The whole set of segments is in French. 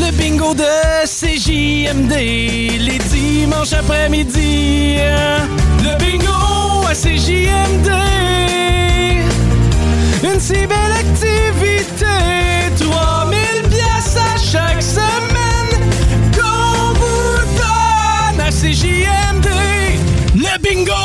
Le bingo de CJMD, les dimanches après-midi. Le bingo à CJMD. Une si belle activité. 3000 pièces à chaque semaine. Qu'on vous donne à CJMD. Le bingo!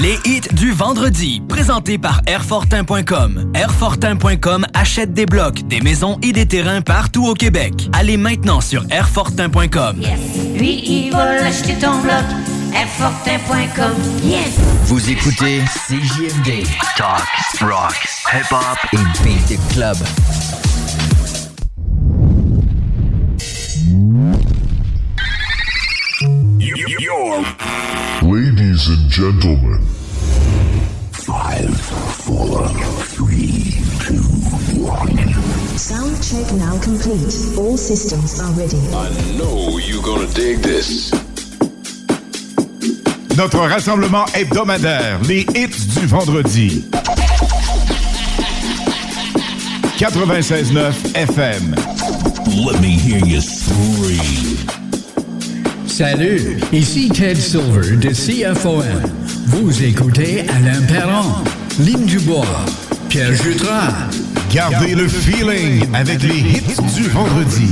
Les hits du vendredi, présentés par Airfortin.com. Airfortin.com achète des blocs, des maisons et des terrains partout au Québec. Allez maintenant sur Airfortin.com. Lui, il va acheter ton bloc. Airfortin.com. Yes! Vous écoutez CJMD. Talk, rock, hip-hop et beat the club. Ladies and gentlemen, Five, four, three, two, one. Sound check now complete. All systems are ready. I know you're gonna dig this. Notre rassemblement hebdomadaire, les hits du vendredi. 96.9 FM. Let me hear you scream. Salut, ici Ted Silver de CFOM. Vous écoutez Alain Perron, Lynn Dubois, Pierre Jutras. Gardez le feeling avec les hits du vendredi.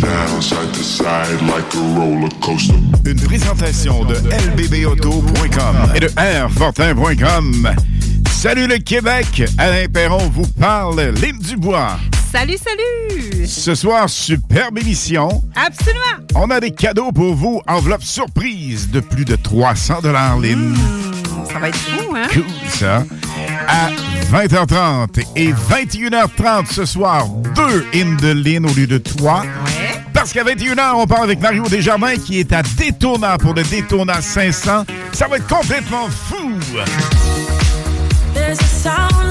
Une présentation de lbbauto.com et de airfortin.com. Salut le Québec, Alain Perron vous parle, Lynn Dubois. Salut, salut! Ce soir, superbe émission. Absolument! On a des cadeaux pour vous, enveloppe surprise de plus de 300 dollars, Lynn. Ça va être fou, hein? Cool, ça. À 20h30 et 21h30 ce soir, deux in de Lynn au lieu de trois. Parce qu'à 21h, on parle avec Mario Desjardins qui est à Daytona pour le Daytona 500. Ça va être complètement fou! There's a sound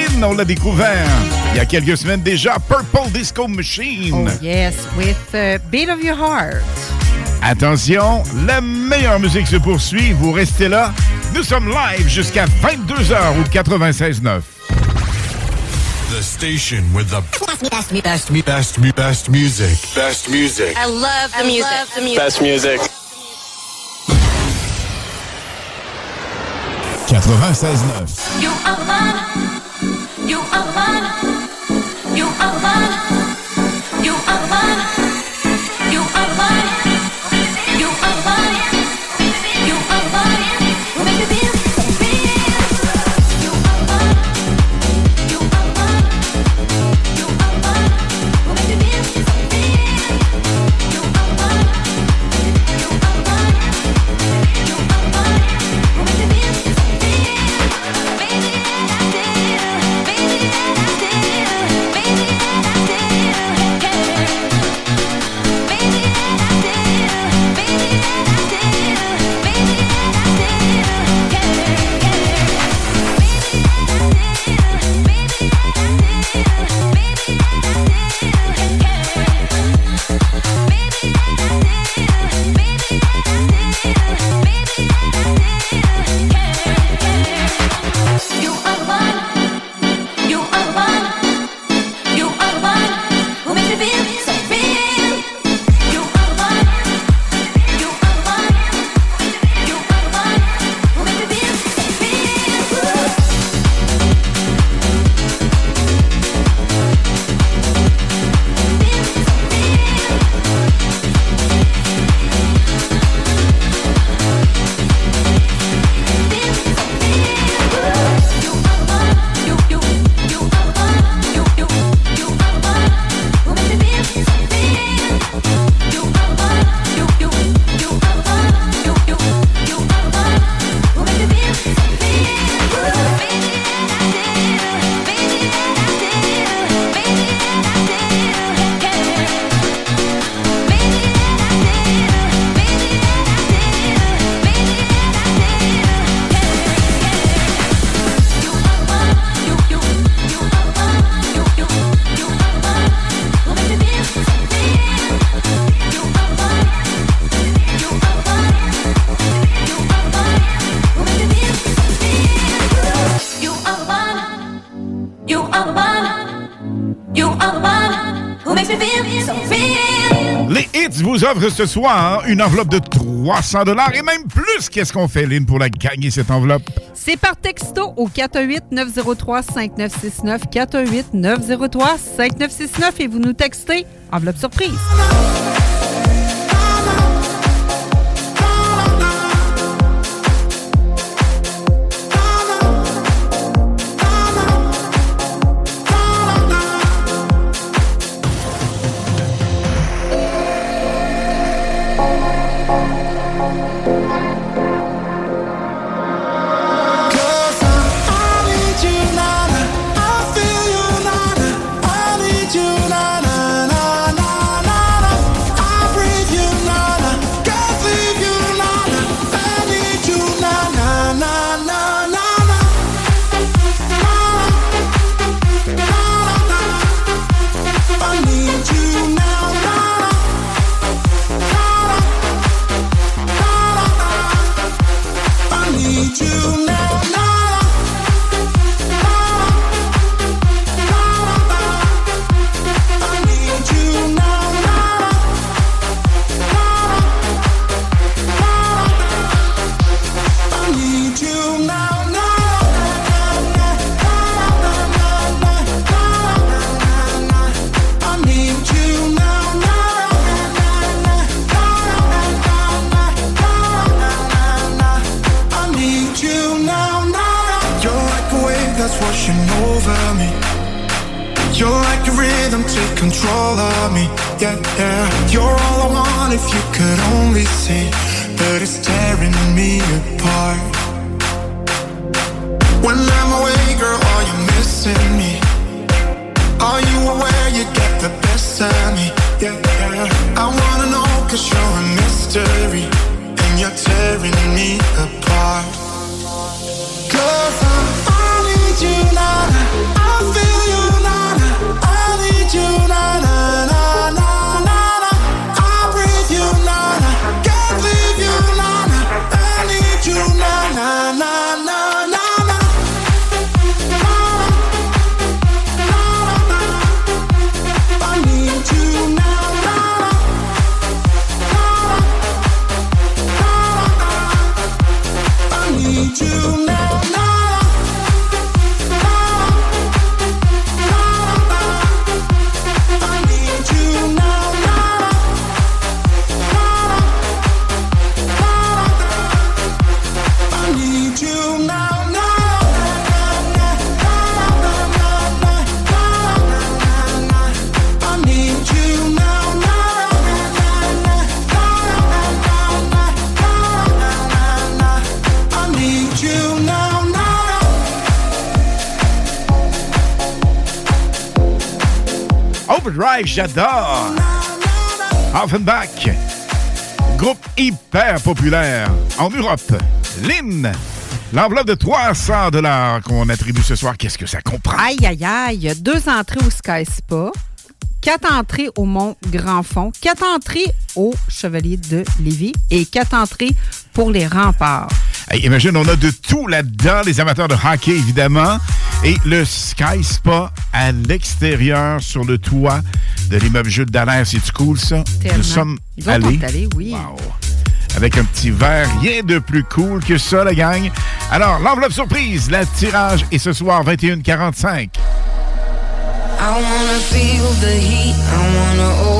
Marine, on l'a découvert il y a quelques semaines déjà, Purple Disco Machine. Oh yes, with euh, a bit of your heart. Attention, la meilleure musique se poursuit, vous restez là. Nous sommes live jusqu'à 22h au 96.9. The station with the best, me, best, best, best music. Best music. I love the, I music. Love the music. Best music. 96.9. You are mine. You are mine. ce soir hein, une enveloppe de 300 dollars et même plus. Qu'est-ce qu'on fait, Lynn, pour la gagner, cette enveloppe? C'est par texto au 418-903-5969, 418-903-5969 et vous nous textez enveloppe surprise. J'adore. Offenbach, groupe hyper populaire en Europe. Lynn, l'enveloppe de 300 dollars qu'on attribue ce soir, qu'est-ce que ça comprend? Aïe, aïe, aïe. Deux entrées au Sky Spa, quatre entrées au Mont Grand Fond, quatre entrées au Chevalier de Lévis et quatre entrées pour les remparts. Hey, imagine, on a de tout là-dedans, les amateurs de hockey, évidemment, et le Sky Spa à l'extérieur, sur le toit de l'immeuble Jules Dallaire. C'est cool, ça? Tellement. Nous sommes on allés. est allés, oui. Wow. Avec un petit verre, rien de plus cool que ça, la gang. Alors, l'enveloppe surprise, la tirage est ce soir 21h45. I wanna feel the heat, I wanna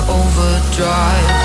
Overdrive.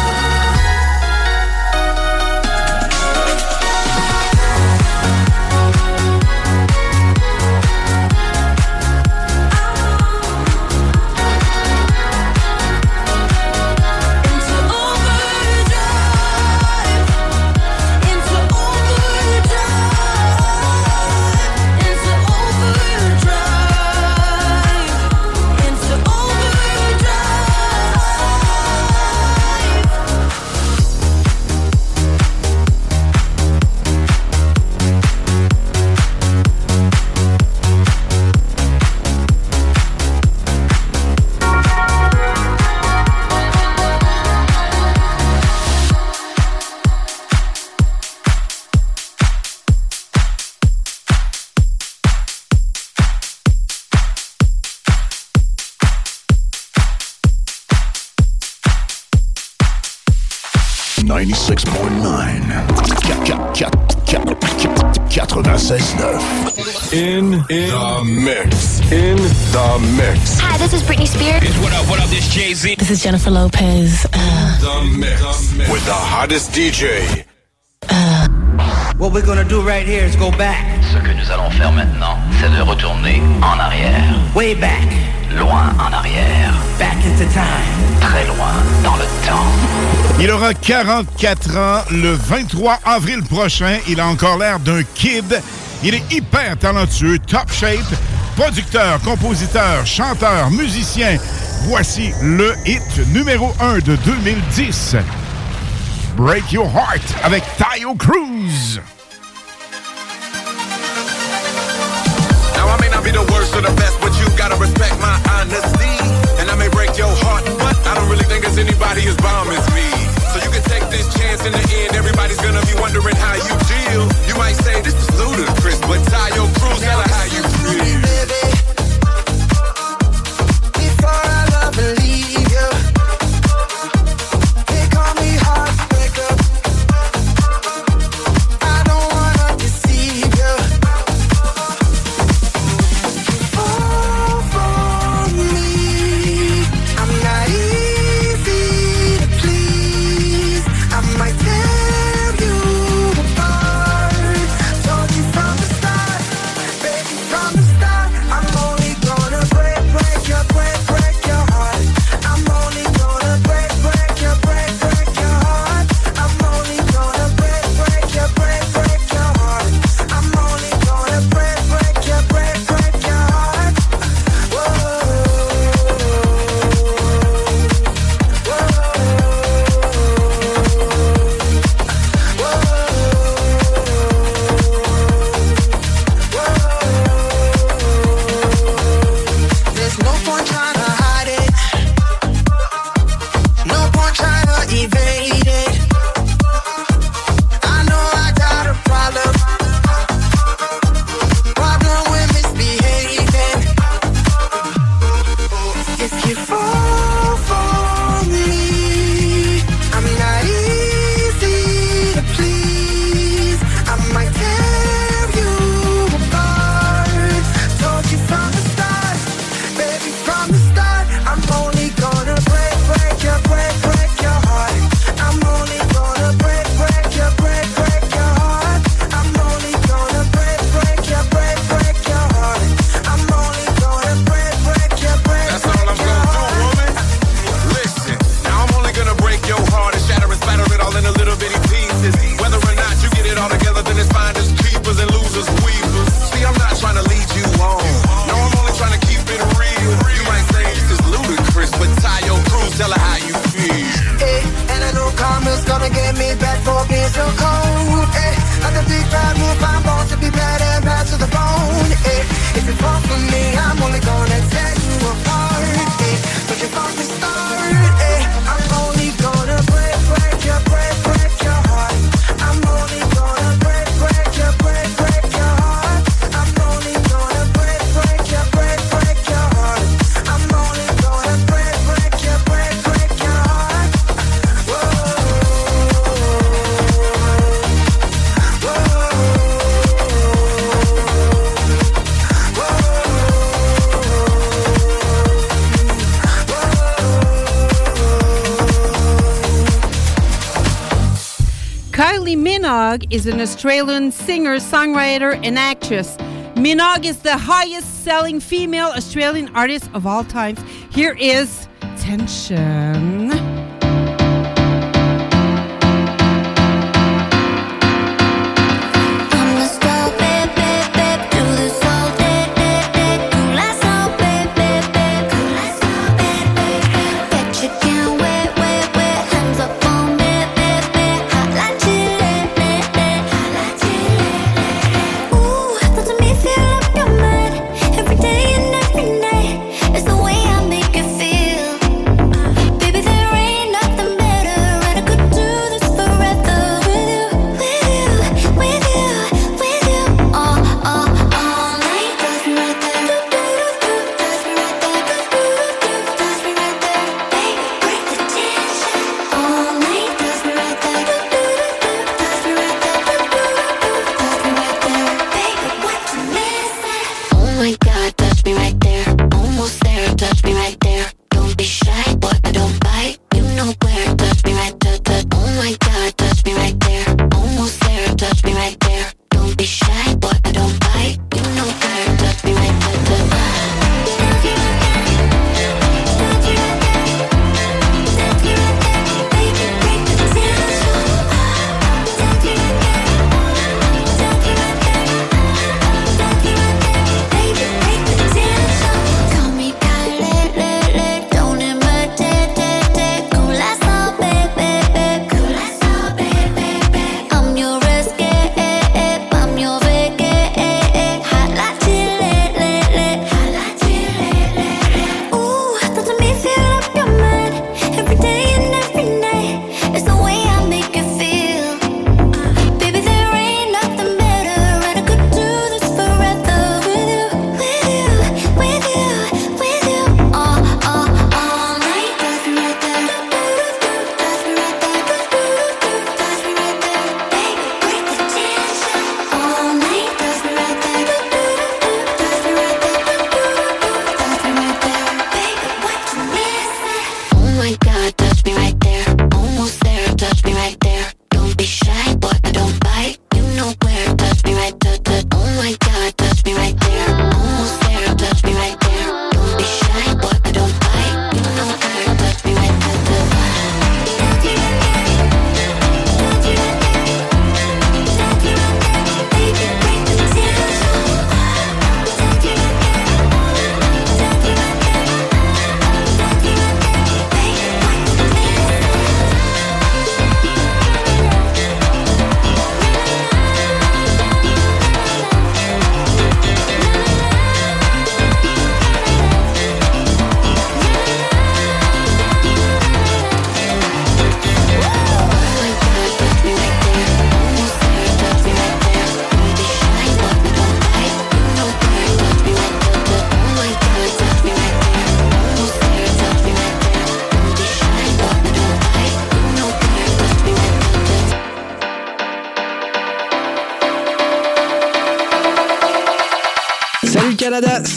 In, in the mix. In the mix. Hi, this is Britney Spears. What up, what up, this Jay-Z. This is Jennifer Lopez. Uh, The mix. With the hottest DJ. What we're gonna do right here is go back. Ce que nous allons faire maintenant, c'est de retourner en arrière. Way back. Loin en arrière. Back into time. Très loin dans le temps. Il aura 44 ans le 23 avril prochain. Il a encore l'air d'un kid. Il est hyper talentueux, top shape, producteur, compositeur, chanteur, musicien. Voici le hit numéro 1 de 2010. Break Your Heart avec Tayo Cruz. Now I may not be the worst or the best, but you gotta respect my honesty. And I may break your heart, but I don't really think there's anybody as bomb as me. Take this chance in the end, everybody's gonna be wondering how you deal. You might say this is ludicrous, but Tayo Cruz, tell how you Minogue is an Australian singer, songwriter, and actress. Minogue is the highest selling female Australian artist of all times. Here is Tension.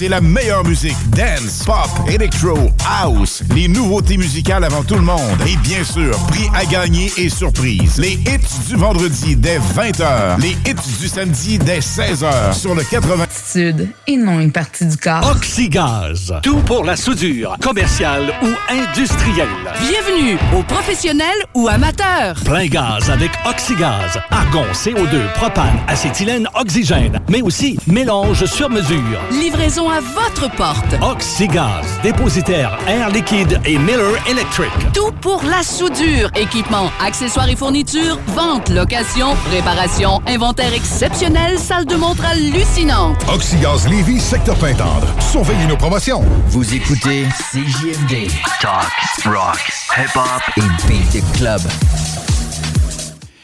c'est la meilleure musique. Dance, pop, electro, house. Les nouveautés musicales avant tout le monde. Et bien sûr, prix à gagner et surprise. Les hits du vendredi dès 20h. Les hits du samedi dès 16h sur le 80... Sud et non une partie du corps. Oxygaz. Tout pour la soudure, commerciale ou industrielle. Bienvenue aux professionnels ou amateurs. Plein gaz avec Oxygaz. Argon, CO2, propane, acétylène, oxygène, mais aussi mélange sur mesure. Livraison à votre porte. Oxygaz, dépositaire Air Liquide et Miller Electric. Tout pour la soudure. Équipement, accessoires et fournitures, vente, location, réparation, inventaire exceptionnel, salle de montre hallucinante. Oxygaz Lévis, secteur Pintendre. Surveillez nos promotions. Vous écoutez CJMD. Talk, rock, hip-hop et beat club.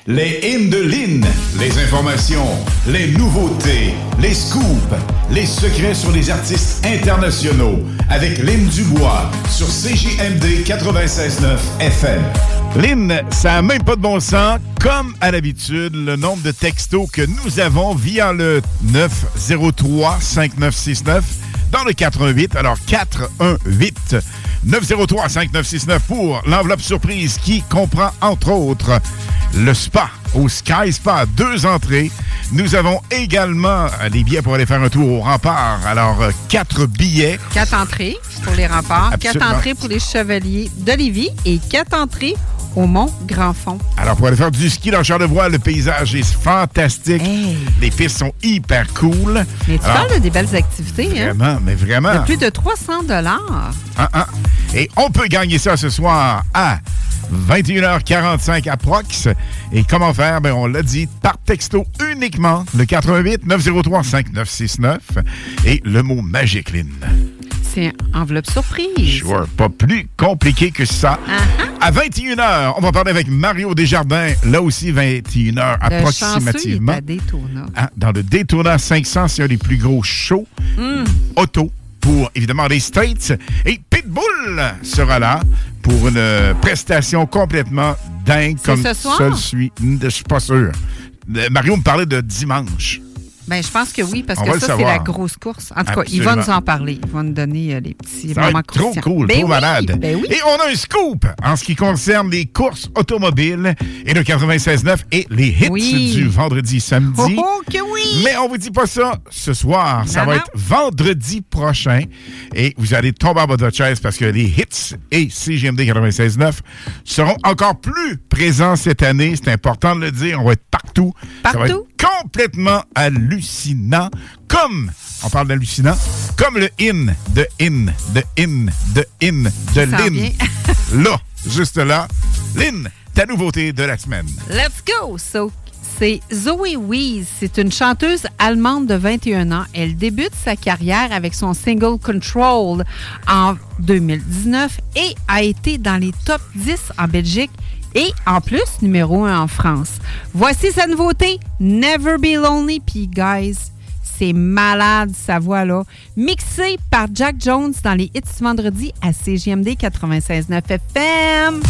Les hymnes de Lynn, les informations, les nouveautés, les scoops, les secrets sur les artistes internationaux avec Lynn Dubois sur CJMD 96.9 FM. Lynn, ça n'a même pas de bon sens. Comme à l'habitude, le nombre de textos que nous avons via le 903-5969 dans le 88. Alors, 418 903 5969 pour l'enveloppe surprise qui comprend entre autres le spa au Sky Spa, deux entrées. Nous avons également euh, des billets pour aller faire un tour au rempart. Alors, euh, quatre billets. Quatre entrées pour les remparts, quatre entrées pour les chevaliers de Lévis et quatre entrées au Mont Grand Fond. Alors, pour aller faire du ski dans Charlevoix, le paysage est fantastique. Les pistes sont hyper cool. Mais tu Alors, parles de des belles activités, hein? Vraiment, mais vraiment. De plus de 300 dollars. Ah, ah. Et on peut gagner ça ce soir à 21h45 à Prox. Et comment faire? Ben, on l'a dit, par texto uniquement, le 88 903 5969 et le mot magique, Lynn. C'est enveloppe surprise. Sure, pas plus compliqué que ça. À 21h, on va parler avec Mario Desjardins, là aussi 21h Le chanceux est approximativement. à Daytona. Hein, dans le Daytona 500, c'est un des plus gros shows Mm. auto pour évidemment les States. Et Pitbull sera là pour une prestation complètement dingue comme ce soir? seul suit. Je suis pas sûr. Euh, Mario me parlait de dimanche. Ben, je pense que oui, parce On que ça, c'est la grosse course. En tout cas, il va nous en parler. Il va nous donner euh, les petits Ça va moments être trop cool, Ben trop oui, malade. ben oui. Et on a un scoop en ce qui concerne les courses automobiles et le 96.9 et les hits Oui. du vendredi samedi. Oh, oh, que oui! Mais on vous dit pas ça ce soir. Ça va non. être vendredi prochain. Et vous allez tomber en bas de votre chaise parce que les hits et CGMD 96.9 seront encore plus présents cette année. C'est important de le dire. On va être partout. Ça va être Partout? complètement hallucinant. Comme, on parle d'hallucinant, comme le in, de in, de in, de in, de vient. là, juste là. Lynn, ta nouveauté de la semaine. Let's go! So, c'est Zoe Wees. C'est une chanteuse allemande de 21 ans. Elle débute sa carrière avec son single Control en 2019 et a été dans les top 10 en Belgique et en plus numéro 1 en France. Voici sa nouveauté, Never Be Lonely. Puis, guys, c'est malade sa voix là. Mixée par Jack Jones dans les hits vendredi à CGMD 96.9 FM.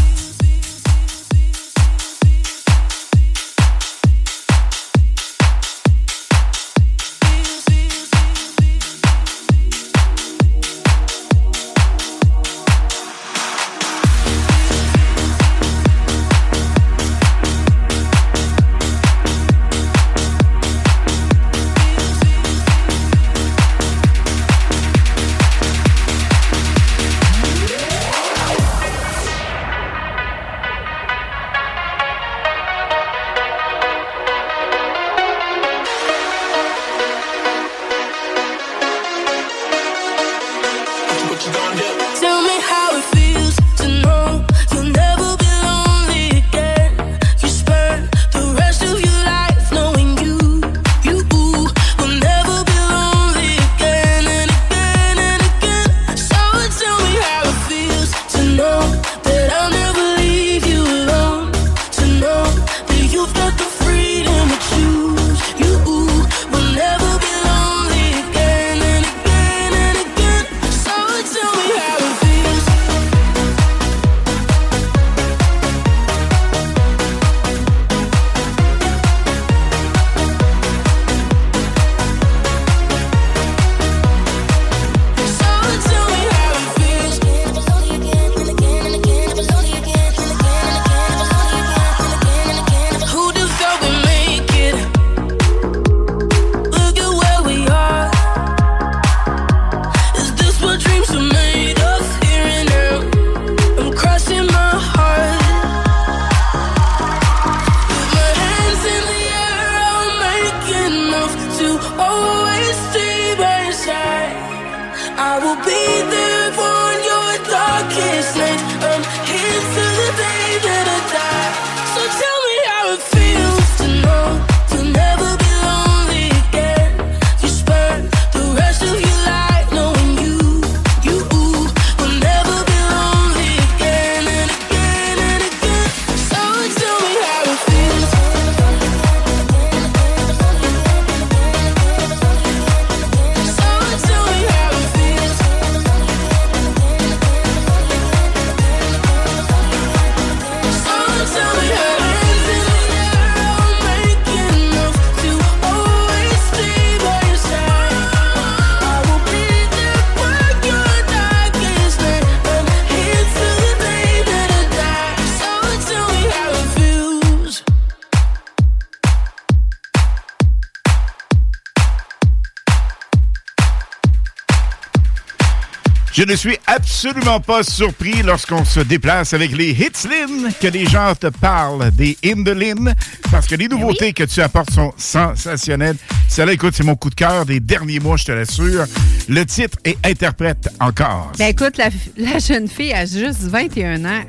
Ne suis absolument pas surpris lorsqu'on se déplace avec les Hits-Lin que les gens te parlent des Indolin parce que les nouveautés que tu apportes sont sensationnelles. Celle-là, écoute, c'est mon coup de cœur des derniers mois, je te l'assure. Le titre et interprète encore. Ben écoute, la, la jeune fille a juste 21 ans.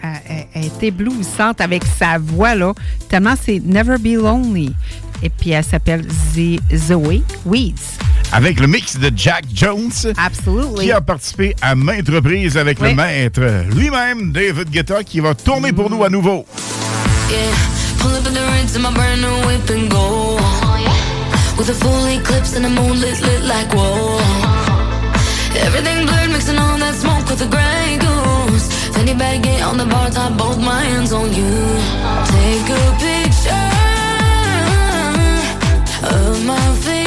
Elle, est éblouissante avec sa voix, là. Tellement c'est Never Be Lonely. Et puis elle s'appelle Z- Zoe Weeds. Avec le mix de Jack Jones. Absolutely. Qui a participé à maintes reprises avec Oui. le maître lui-même, David Guetta, qui va tourner pour nous à nouveau. Yeah, pull up in the rinse in my brand new whip and go. With a full eclipse and the moon lit, lit like whoa. Everything blurred, mixing all that smoke with the gray goose. Fanny baggy on the bar top, both my hands on you. Take a picture of my figure.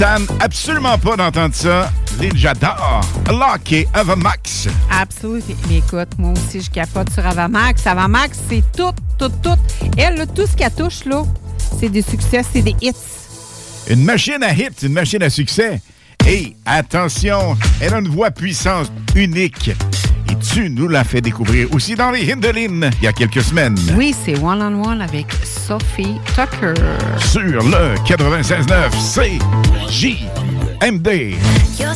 Absolument pas d'entendre ça. Lynn, j'adore. Lucky of a Max. Absolument. Mais écoute, moi aussi, je capote sur Avamax. Avamax, c'est tout, tout, tout. Elle, là, tout ce qu'elle touche, là, c'est des succès, c'est des hits. Une machine à hits, une machine à succès. Et attention, elle a une voix puissante, unique. Et tu nous l'as fait découvrir aussi dans les Hindelines il y a quelques semaines. Oui, c'est One on One avec Sophie Tucker. Sur le 96.9 CJMD. You're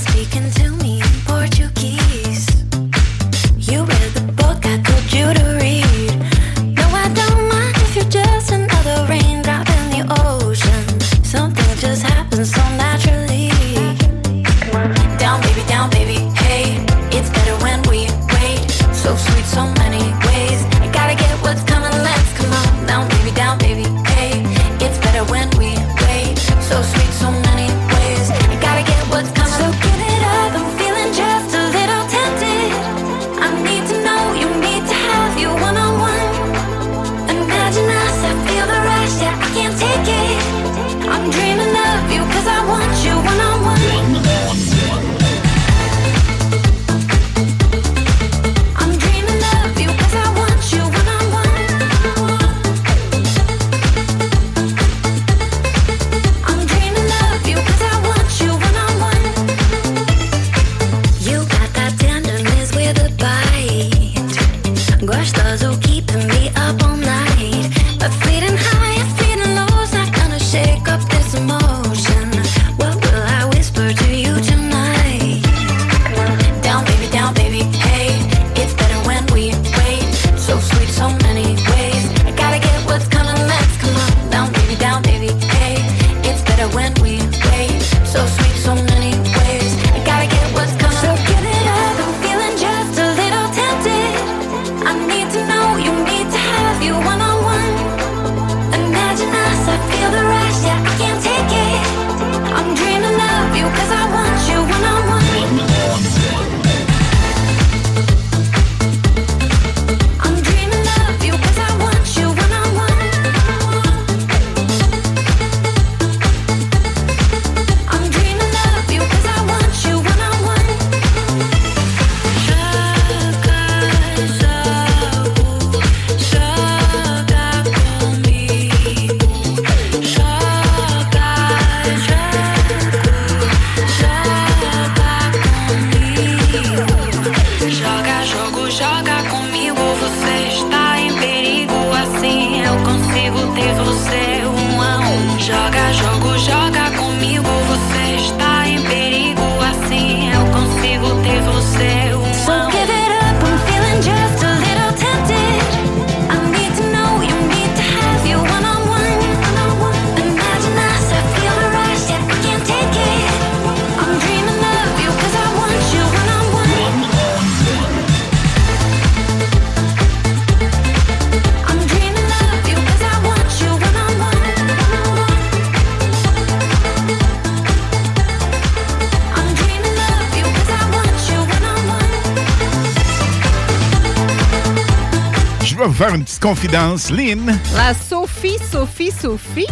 confidence. Lynn, La Sophie, Sophie, Sophie.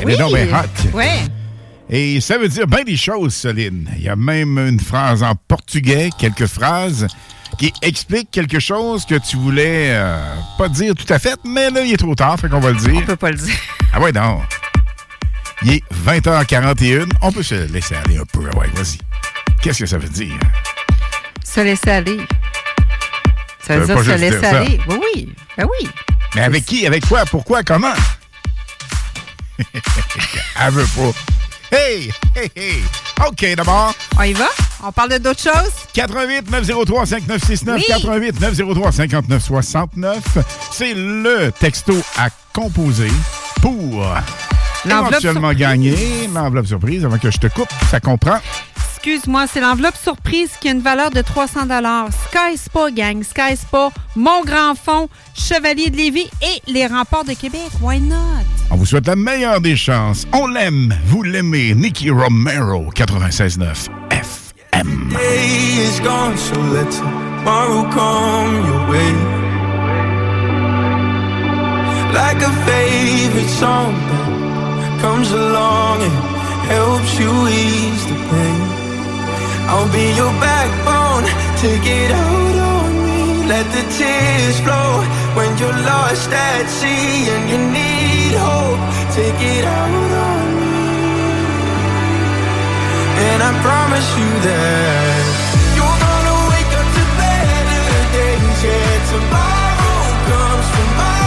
Elle oui. est donc bien hot. Ouais. et ça veut dire bien des choses, Lynn. Il y a même une phrase en portugais, quelques phrases qui expliquent quelque chose que tu voulais euh, pas dire tout à fait, mais là, il est trop tard, fait qu'on va le dire. On peut pas le dire. Ah ouais, non. Il est 20h41. On peut se laisser aller un peu. Ah Ouais, vas-y. Qu'est-ce que ça veut dire? Se laisser aller. Ça Ça veut veut dire se laisser aller. Oui, oui. Ben oui. Mais avec qui? Avec quoi? Pourquoi? Comment? Elle veut pas. Hey! Hey, hey! OK, d'abord. On y va? On parle de d'autres choses? 88 903 5969 Oui. 88 903 5969 C'est le texto à composer pour éventuellement gagner l'enveloppe surprise avant que je te coupe. Ça comprend. Excuse-moi, c'est l'enveloppe surprise qui a une valeur de 300 Sky Spa, gang. Sky Spa, Mon Grand Fond, Chevalier de Lévis et les Remparts de Québec. Why not? On vous souhaite la meilleure des chances. On l'aime, vous l'aimez. Nicky Romero, 96.9 FM. day is gone, so let tomorrow come your way. Like a favorite song that comes along and helps you ease the pain. I'll be your backbone, take it out. Let the tears flow when you're lost at sea and you need hope. Take it out on me. And I promise you that you're gonna wake up to better days. Yeah, tomorrow comes, tomorrow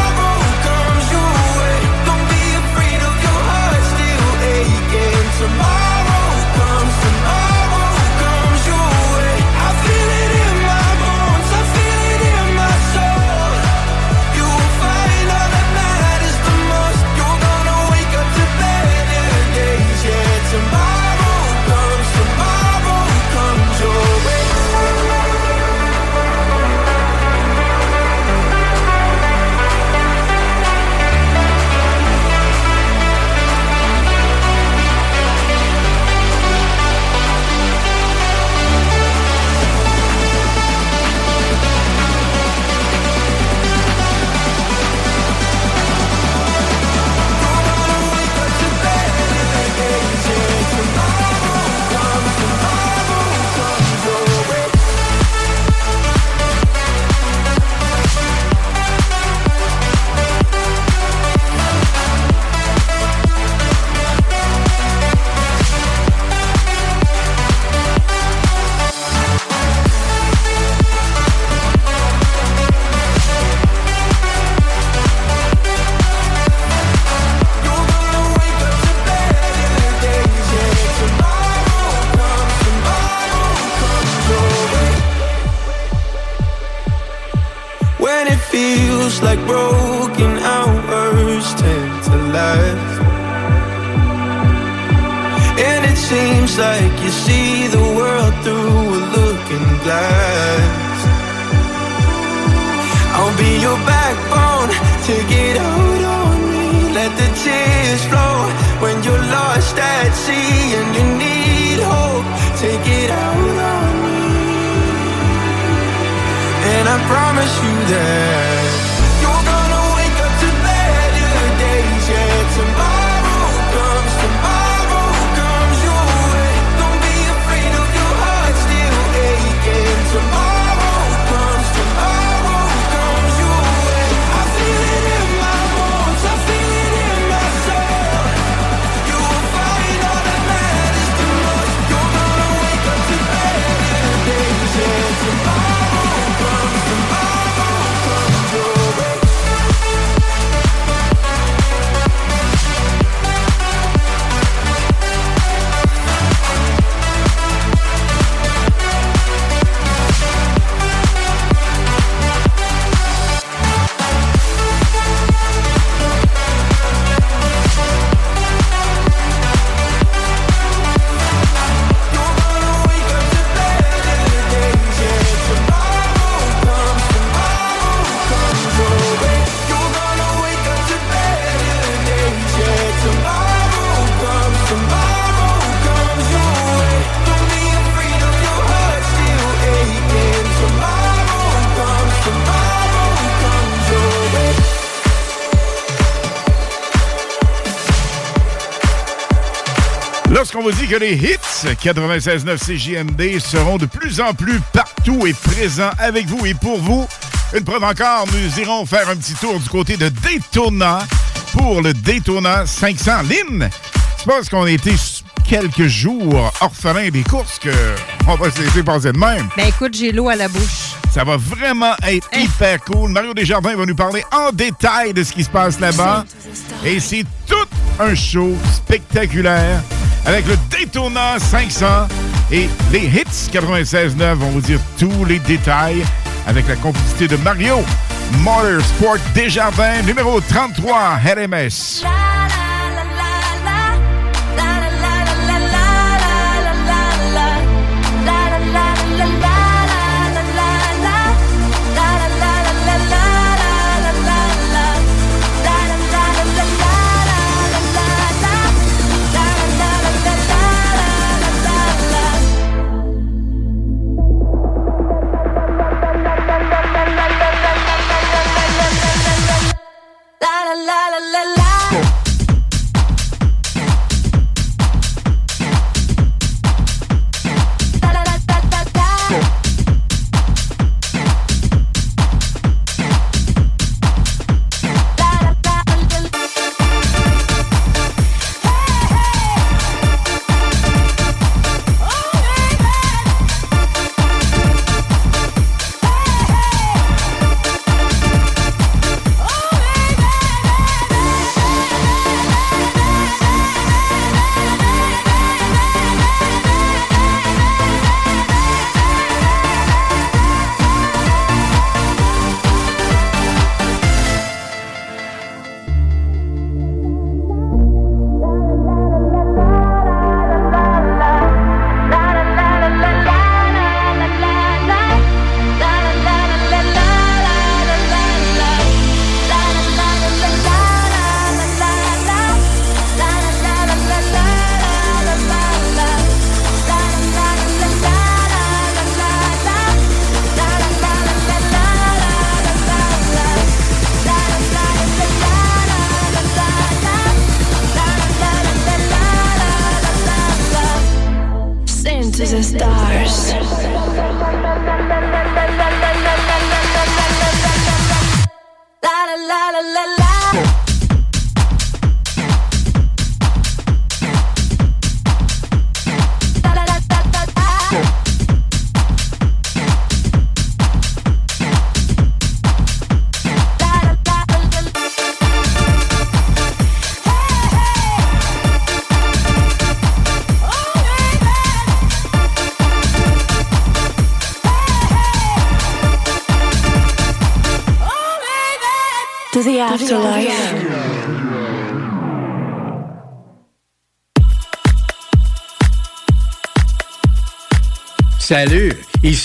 glass I'll be your backbone, take it out on me. Let the tears flow when you're lost at sea And you need hope, take it out on me. And I promise you that Lorsqu'on vous dit que les hits 96.9 CJMD seront de plus en plus partout et présents avec vous et pour vous, une preuve encore, nous irons faire un petit tour du côté de Daytona pour le Daytona 500. Lynn, c'est parce qu'on a été quelques jours orphelins des courses qu'on va se laisser passer de même. Ben écoute, j'ai l'eau à la bouche. Ça va vraiment être hyper cool. Mario Desjardins va nous parler en détail de ce qui se passe là-bas. Et c'est tout un show spectaculaire avec le Daytona 500 et les hits 96.9 vont vous dire tous les détails avec la complicité de Mario. Motorsport Desjardins, numéro 33, RMS.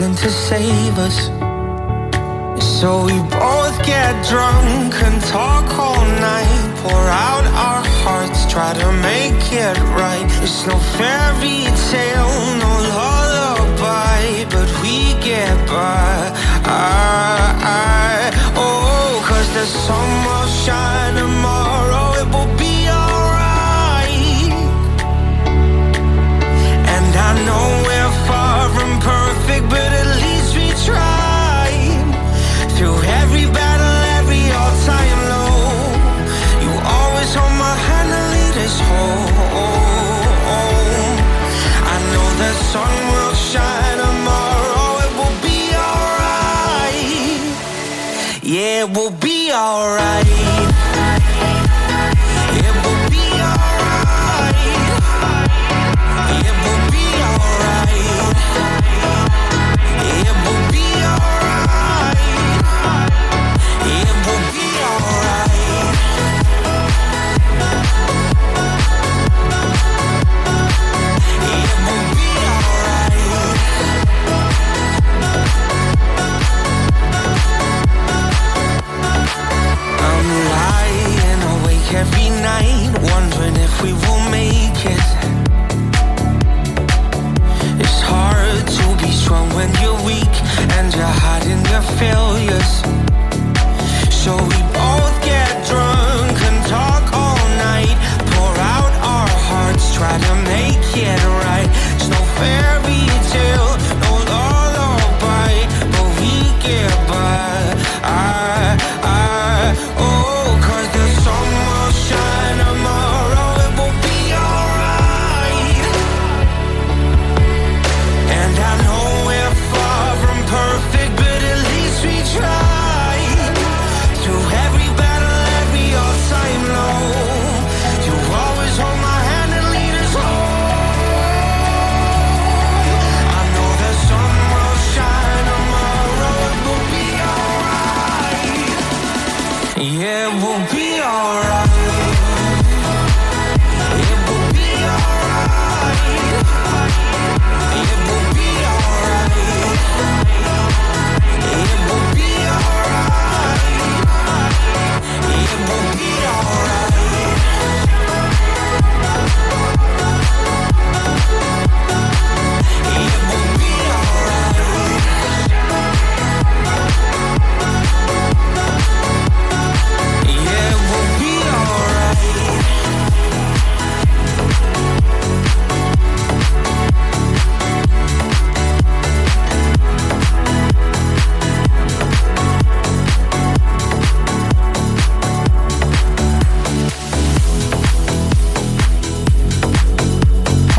struggling to save us. So we both get drunk and talk all night, pour out our hearts, try to make it right. It's no fairy tale, no lullaby, but we get by. I, I, oh, cause the sun will shine tomorrow, it will be far from perfect, but at least we tried. Through every battle, every all-time low, you always hold my hand and lead us home. I know the sun will shine tomorrow, it will be alright. Yeah, will be alright.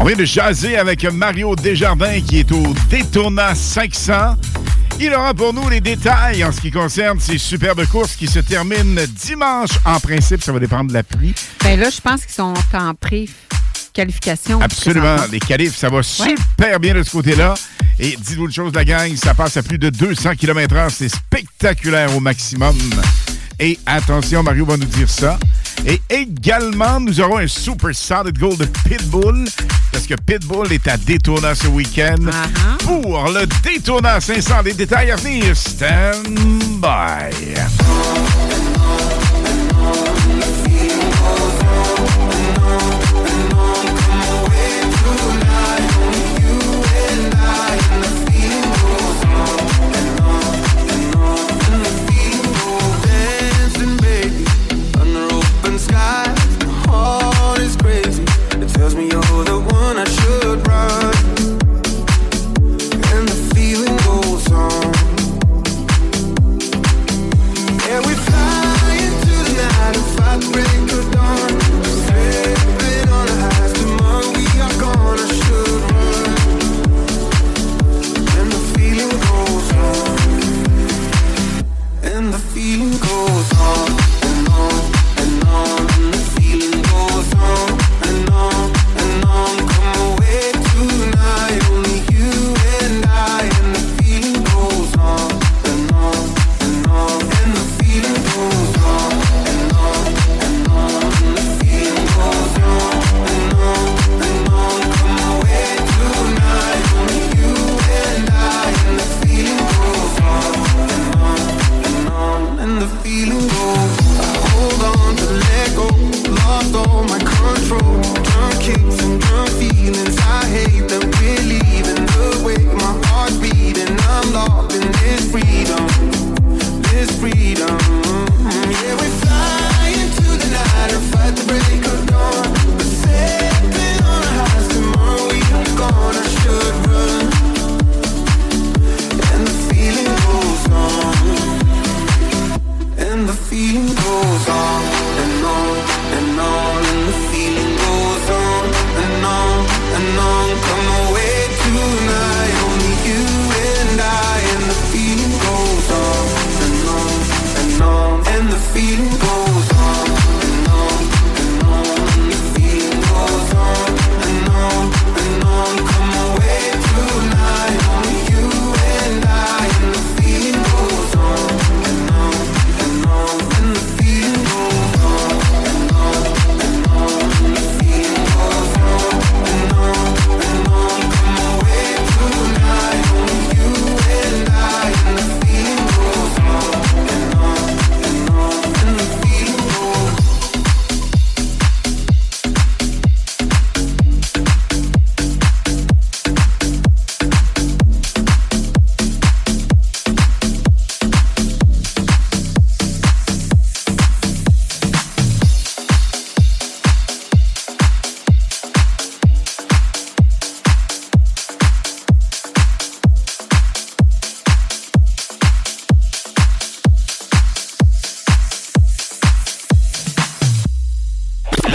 On vient de jaser avec Mario Desjardins qui est au Détourna 500. Il aura pour nous les détails en ce qui concerne ces superbes courses qui se terminent dimanche. En principe, ça va dépendre de la pluie. Bien là, je pense qu'ils sont en pré qualification. Absolument. Les qualifs, ça va super bien de ce côté-là. Et dites-vous une chose, la gang, ça passe à plus de 200 km/h. C'est spectaculaire au maximum. Et attention, Mario va nous dire ça. Et également, nous aurons un super solid goal de Pitbull parce que Pitbull est à Daytona ce week-end uh-huh. pour le Daytona 500. Des détails à venir. Stand by.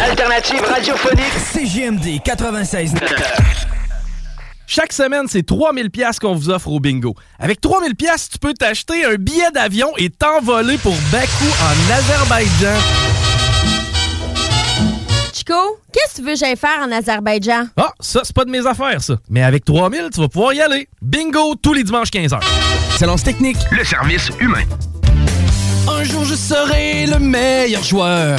L'alternative radiophonique. CJMD 96. Chaque semaine, c'est 3000 pièces qu'on vous offre au bingo. Avec 3000 pièces, tu peux t'acheter un billet d'avion et t'envoler pour Bakou en Azerbaïdjan. Chico, qu'est-ce que tu veux que j'aille faire en Azerbaïdjan? Ah, ça, c'est pas de mes affaires, ça. Mais avec 3000, tu vas pouvoir y aller. Bingo tous les dimanches 15h. Excellence technique. Le service humain. Un jour, je serai le meilleur joueur.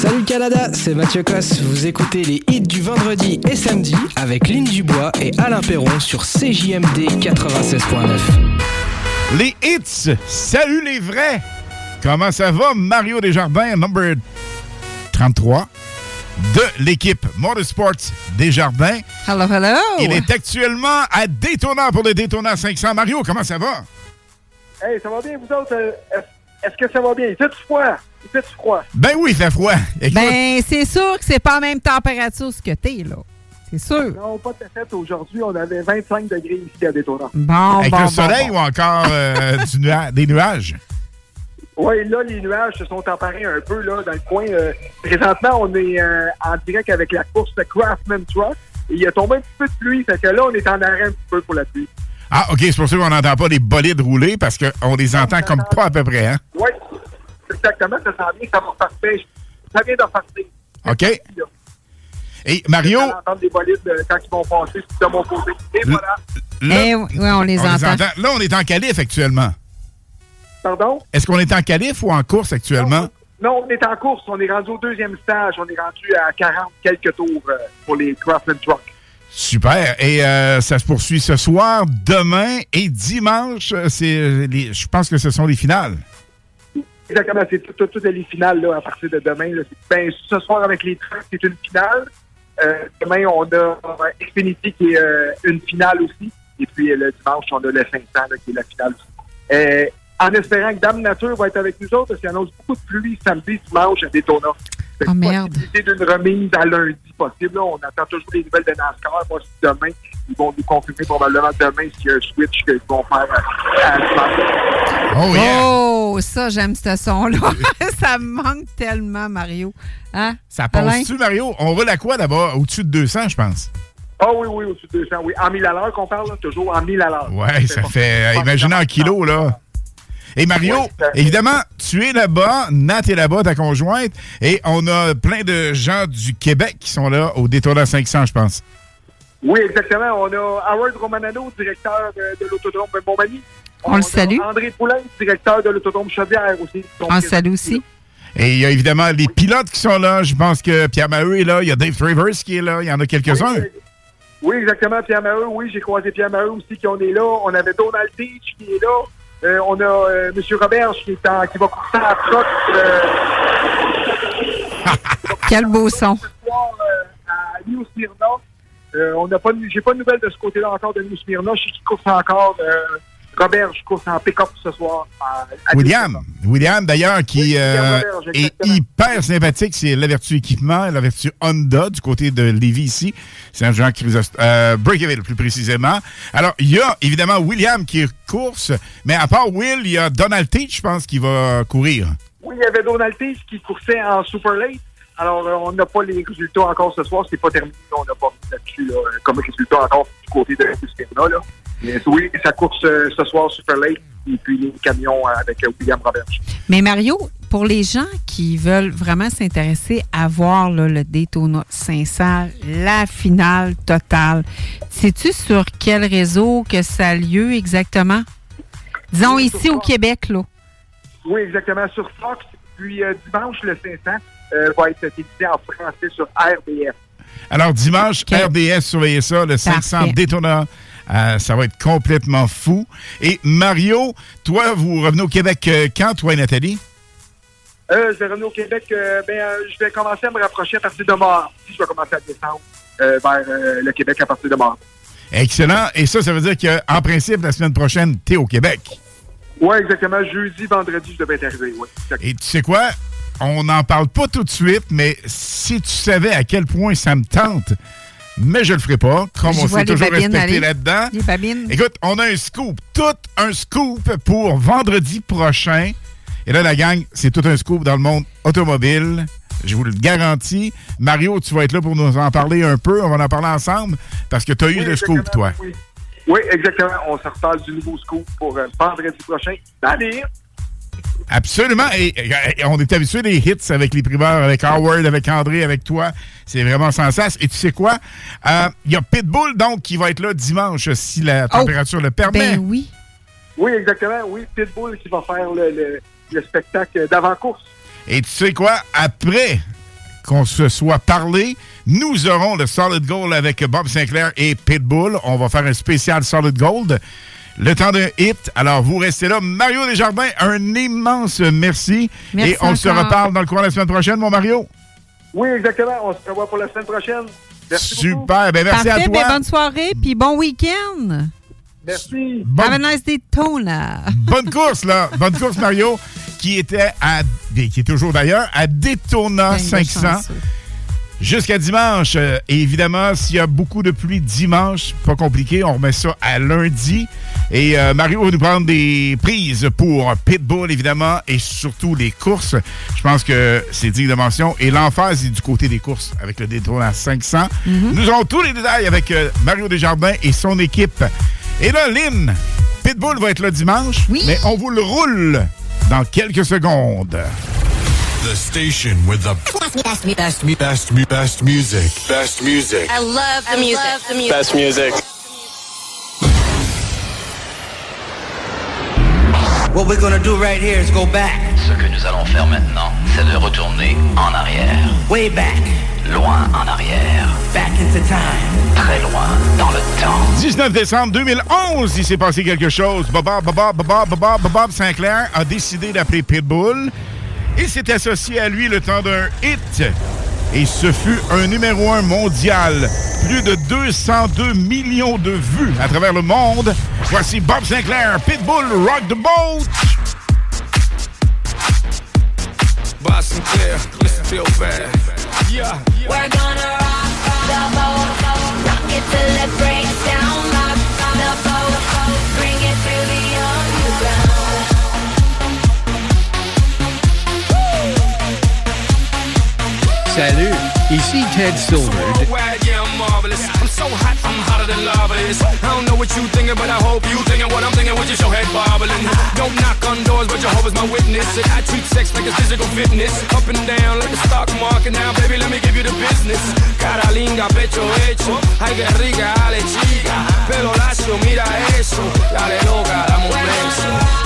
Salut Canada, c'est Mathieu Cosse. Vous écoutez les hits du vendredi et samedi avec Lynn Dubois et Alain Perron sur CJMD 96.9. Les hits, salut les vrais! Comment ça va? Mario Desjardins, number 33 de l'équipe Motorsports Desjardins? Hello, hello! Il est actuellement à Daytona pour le Daytona 500. Mario, comment ça va? Hey, ça va bien, vous autres? Euh, Est-ce que ça va bien? Froid? Il fait froid? Ben oui, il fait froid. Écoute, Ben, c'est sûr que c'est pas la même température ce que t'es, là. C'est sûr. Non, pas de fait. Aujourd'hui, on avait 25 degrés ici à Daytona. Bon, avec bon, le soleil bon. ou encore euh, du nua- des nuages? Oui, là, les nuages se sont emparés un peu là, dans le coin. Euh, présentement, on est euh, en direct avec la course Craftman Truck. Et il a tombé un petit peu de pluie. Fait que là, on est en arrêt un petit peu pour la pluie. Ah, OK, c'est pour ça qu'on n'entend pas les bolides rouler parce qu'on les entend comme pas à peu près, hein? Oui, exactement. Ça sent bien. Ça va repartir. Ça vient de repartir. OK? Et Mario, On va entendre des bolides euh, quand ils vont passer de mon côté. Et voilà. là, Eh oui, on les entend. Là, on est en qualif actuellement. Pardon? Est-ce qu'on est en qualif ou en course actuellement? Non, on est en course. On est rendu au deuxième stage. On est rendu à 40 quelques tours euh, pour les Craftman Truck. Super. Et euh, ça se poursuit ce soir, demain et dimanche. euh, C'est les- je pense que ce sont les finales. Exactement, c'est tout- tout- toutes les finales là, à partir de demain. là. Ben, ce soir avec les trucks, c'est une finale. Euh, demain, on a Xfinity qui est euh, une finale aussi. Et puis euh, le dimanche, on a le 500 là, qui est la finale aussi. Euh, en espérant que Dame Nature va être avec nous autres parce qu'il annonce beaucoup de pluie samedi, dimanche à Daytona. Oh, merde. d'une remise à lundi possible. là. On attend toujours les nouvelles de NASCAR. Moi, demain, ils vont nous confirmer probablement demain s'il y a un switch qu'ils vont faire à. Oh, yeah. Oh, ça, j'aime ce son-là. ça me manque tellement, Mario. Hein? Ça passe-tu, Mario? On roule à quoi d'abord? Au-dessus de 200, je pense. Ah oui, oui, au-dessus de 200, oui. En 1000 à l'heure qu'on parle, là, toujours en 1000 à l'heure. Ouais, ça fait. euh, imaginez en kilos, là. Et Mario, évidemment, tu es là-bas, Nat est là-bas, ta conjointe, et on a plein de gens du Québec qui sont là au Daytona 500, je pense. Oui, exactement. On a Howard Romanano, directeur de, de l'autodrome Montmagny. On le a salue. André Poulain, directeur de l'autodrome Chaudière aussi. On le salue aussi. Et il y a évidemment les pilotes qui sont là. Je pense que Pierre Maheu est là. Il y a Dave Travers qui est là. Il y en a quelques-uns. Oui, exactement. Pierre Maheu, oui, j'ai croisé Pierre Maheu aussi qui en est là. On avait Donald Teach qui est là. Euh, on a euh, M. Roberge qui, est en, qui va courser à euh, Quel beau son. ce soir euh, à New Smyrna. Euh, on n'a pas, de- j'ai pas de nouvelles de ce côté-là encore de New Smyrna. Je sais qu'il course encore. Euh, Roberge course en pick-up ce soir. à- à William. William, d'ailleurs, qui euh, est hyper sympathique. C'est la vertu équipement, la vertu Honda du côté de Lévis ici. C'est un Jean Chrysost euh, Breakaway, plus précisément. Alors, il y a évidemment William qui course, mais à part Will, il y a Donald Teach, je pense, qui va courir. Oui, il y avait Donald Teach qui coursait en Super Late. Alors, euh, on n'a pas les résultats encore ce soir. C'est pas terminé. On n'a pas là-dessus là, euh, comme résultat encore du côté de Smyrna. Là. Mais oui, ça course euh, ce soir Super Late. Et puis les camions avec William Roberge. Mais Mario, pour les gens qui veulent vraiment s'intéresser à voir là, le Daytona 500, la finale totale, sais-tu sur quel réseau que ça a lieu exactement? Disons Oui, ici au. Québec, là. Oui, exactement, sur Fox. Puis euh, dimanche, le 500 euh, va être diffusé en français sur RDF. Alors, dimanche, RDS, surveillez ça, le 500 Parfait. Daytona. Euh, ça va être complètement fou. Et Mario, toi, vous revenez au Québec euh, quand, toi et Nathalie? Euh, je vais revenir au Québec. euh, ben, euh, je vais commencer à me rapprocher à partir de mardi. Je vais commencer à descendre euh, vers euh, le Québec à partir de mardi. Excellent. Et ça, ça veut dire qu'en principe, la semaine prochaine, tu es au Québec. Oui, exactement. Jeudi, vendredi, je devais être arrivé. Ouais. Et tu sais quoi? On n'en parle pas tout de suite, mais si tu savais à quel point ça me tente, mais je le ferai pas, comme Je on s'est toujours respecté là-dedans. Écoute, on a un scoop, tout un scoop pour vendredi prochain. Et là, la gang, c'est tout un scoop dans le monde automobile. Je vous le garantis. Mario, tu vas être là pour nous en parler un peu. On va en parler ensemble parce que tu as eu le scoop, toi. Oui. Oui, exactement. On se reparle du nouveau scoop pour euh, vendredi prochain. Allez! Absolument. Et, on est habitué des hits avec les primeurs, avec Howard, avec André, avec toi. C'est vraiment sans sas. Et tu sais quoi? Euh, Il y a Pitbull, donc, qui va être là dimanche si la température le permet. Ben oui. Oui, exactement. Oui, Pitbull qui va faire le, le- le spectacle d'avant-course. Et tu sais quoi? Après qu'on se soit parlé, nous aurons le Solid Gold avec Bob Sinclair et Pitbull. On va faire un spécial Solid Gold. Le temps d'un hit. Alors, vous restez là. Mario Desjardins, un immense merci. Merci et on se reparle dans le courant de la semaine prochaine, mon Mario. Oui, exactement. On se revoit pour la semaine prochaine. Merci beaucoup. Super. Ben, merci Parfait, à toi. ben, bonne soirée, puis bon week-end. Merci. Have a nice day, Tona. Bonne course, là. Bonne course, Mario, qui était à, qui est toujours d'ailleurs, à Daytona Ben, 500. Jusqu'à dimanche. Euh, et évidemment, s'il y a beaucoup de pluie dimanche, pas compliqué, on remet ça à lundi. Et euh, Mario va nous prendre des prises pour Pitbull, évidemment, et surtout les courses. Je pense que c'est digne de mention. Et l'emphase est du côté des courses avec le Daytona 500. Mhm. Nous aurons tous les détails avec euh, Mario Desjardins et son équipe. Et là, Lynn, Pitbull va être là dimanche, mais on vous le roule dans quelques secondes. The station with the best, best, best, best, best music. Best music. I love the music. Best music. What we're gonna do right here is go back. Ce que nous allons faire maintenant, c'est de retourner en arrière. Way back. Loin en arrière. Back into time. Très loin dans le temps. 19 décembre 2011, il s'est passé quelque chose. Bob, Bob, Bob, Bob, Bob, Bob Sinclair a décidé d'appeler Pitbull et s'est associé à lui le temps d'un hit. Et ce fut un numéro un mondial. Plus de 202 millions de vues à travers le monde. Voici Bob Sinclair, Pitbull, Rock the Boat. Bob Sinclair, listen feel bad. Yeah. We're gonna rock the boat, rock it till it breaks Salut, ici Ted Silver. Don't know what you thinking, but I hope you thinking what I'm thinking with your head bobbling. Don't knock on doors, but Jehovah's my witness. And I treat sex like it's physical fitness. Up and down like the stock market. Now, baby, let me give you the business. Pecho hecho. Ay, qué rica, dale chica. Pelo lacio, mira eso. Dale loca, beso.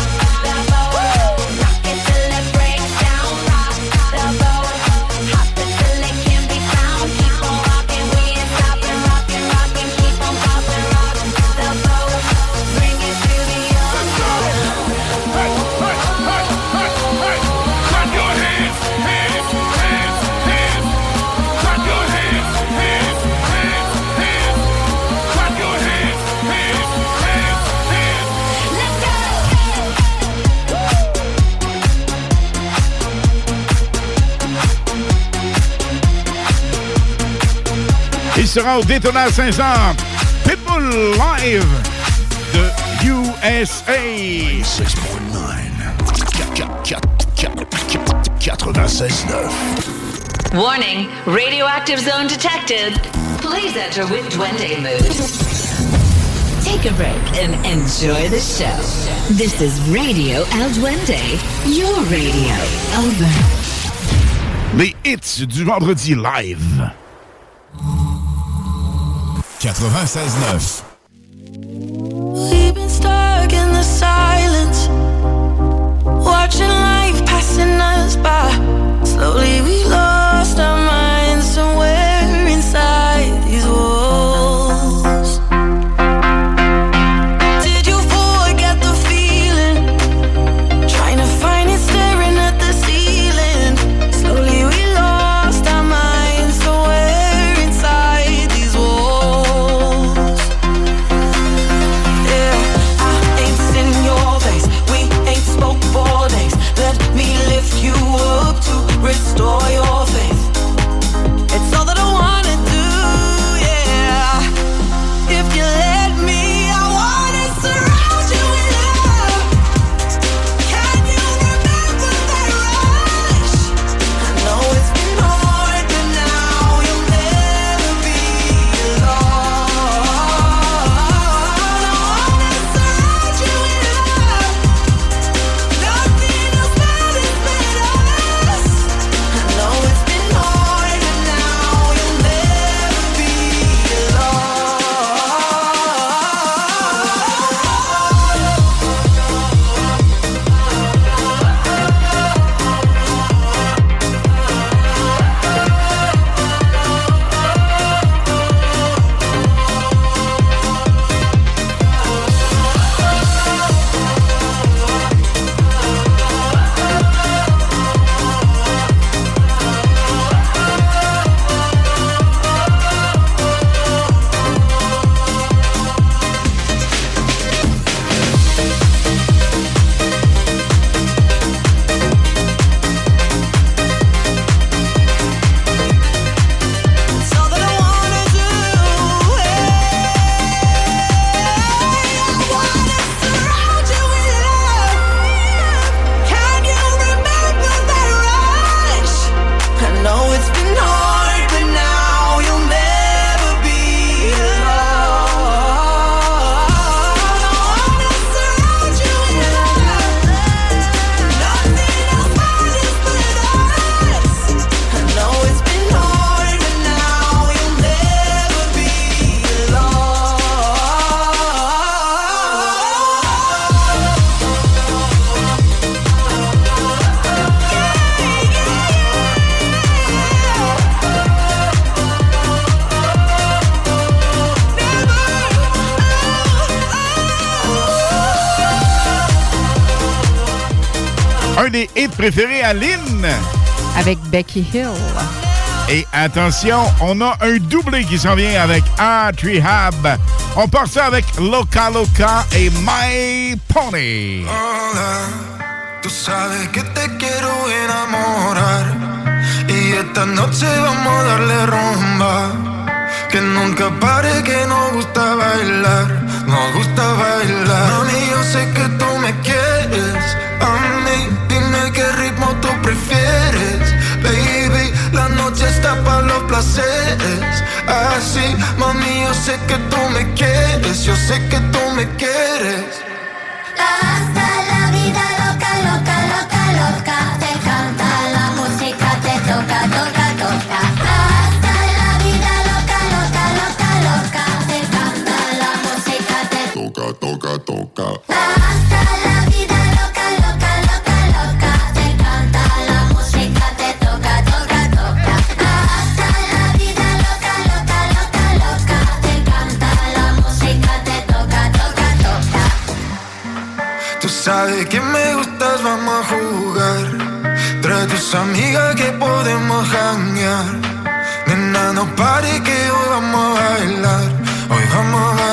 Sera au Daytona 500. Pitbull Live de USA. 96.9. Warning, radioactive zone detected. Please enter with Duende mood. Take a break and enjoy the show. This is Radio El Duende, your radio. Over. Les hits du vendredi live. 96.9. We've been stuck in the silence, watching life passing us by. Slowly we lost our préférés à Lynn. Avec Becky Hill. Et attention, on a un doublé qui s'en vient avec Art Rehab. On part ça avec Loca Loca et My Pony. Hola, tú sabes que te quiero enamorar y esta noche vamos a darle rumba. Que nunca pare, que nos gusta bailar, nos gusta bailar. Mami, yo sé que tú me quieres, a mí placeres, así, mami, yo sé que tú me quieres, yo sé que tú me quieres. Hasta la vida loca, loca, loca, loca. Te canta la música, te toca, toca, toca. Hasta la vida loca, loca, loca, loca. Te canta la música, te toca, toca, toca. Hasta la Sabes que me gustas, vamos a jugar. Trae tus amigas que podemos janguear. Nena, no pare que hoy vamos a bailar. Hoy vamos a bailar.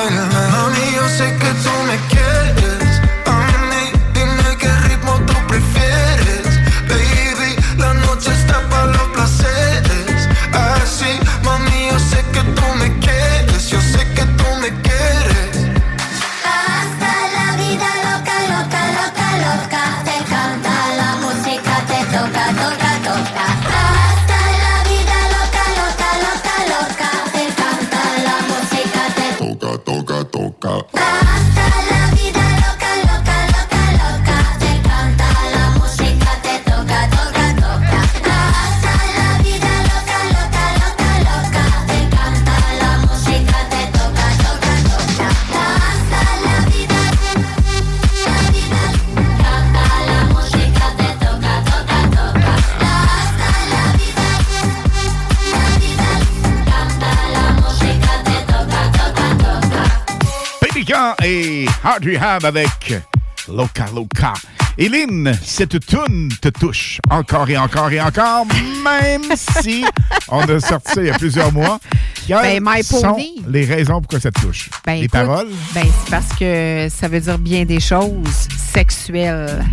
Hard Rehab avec Loca Loca. Lynn, cette tune te touche encore et encore et encore, même si on a sorti ça il y a plusieurs mois. Quelles Ben, My sont Pony. les raisons pourquoi ça te touche? Ben, les écoute, paroles? Ben, c'est parce que ça veut dire bien des choses sexuelles.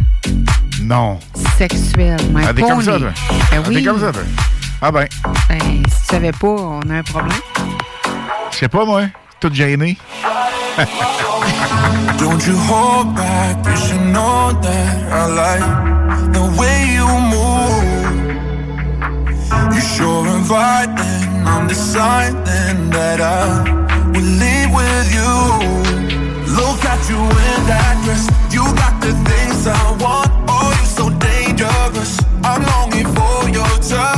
Non. Sexuelles. My Ah, pony. comme ça, toi? Ben Ah, oui. Comme ça, toi? Ah ben, Ben, si tu savais pas, on a un problème. je sais pas, moi. Tout gêné. Don't you hold back, you should know that I like the way you move. You're sure inviting, undeciding that I will leave with you. Look at you in that dress, you got the things I want. Oh, you're so dangerous. I'm longing for your touch,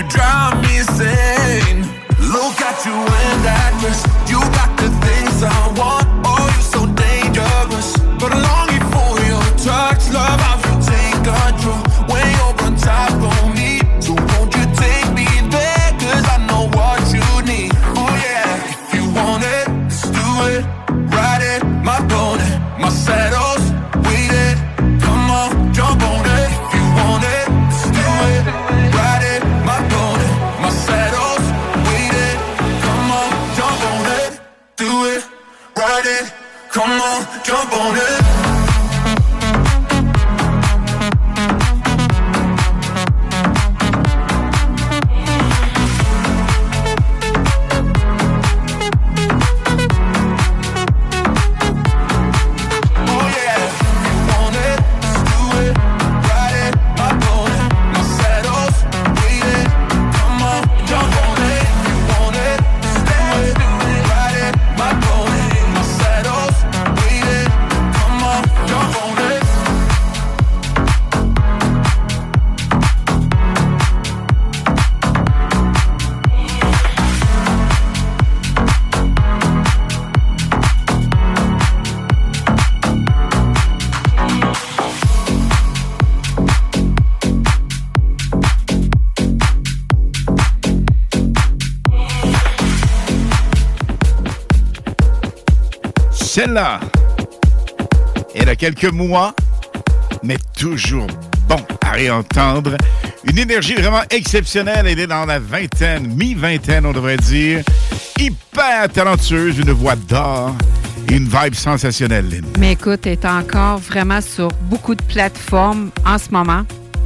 you drive me insane. Look at you in that dress. You got the things I want. Jump on it. Elle a quelques mois, mais toujours bon à réentendre. Une énergie vraiment exceptionnelle. Elle est dans la vingtaine, mi-vingtaine, on devrait dire. Hyper talentueuse, une voix d'or une vibe sensationnelle, Lynn. Mais écoute, elle est encore vraiment sur beaucoup de plateformes en ce moment.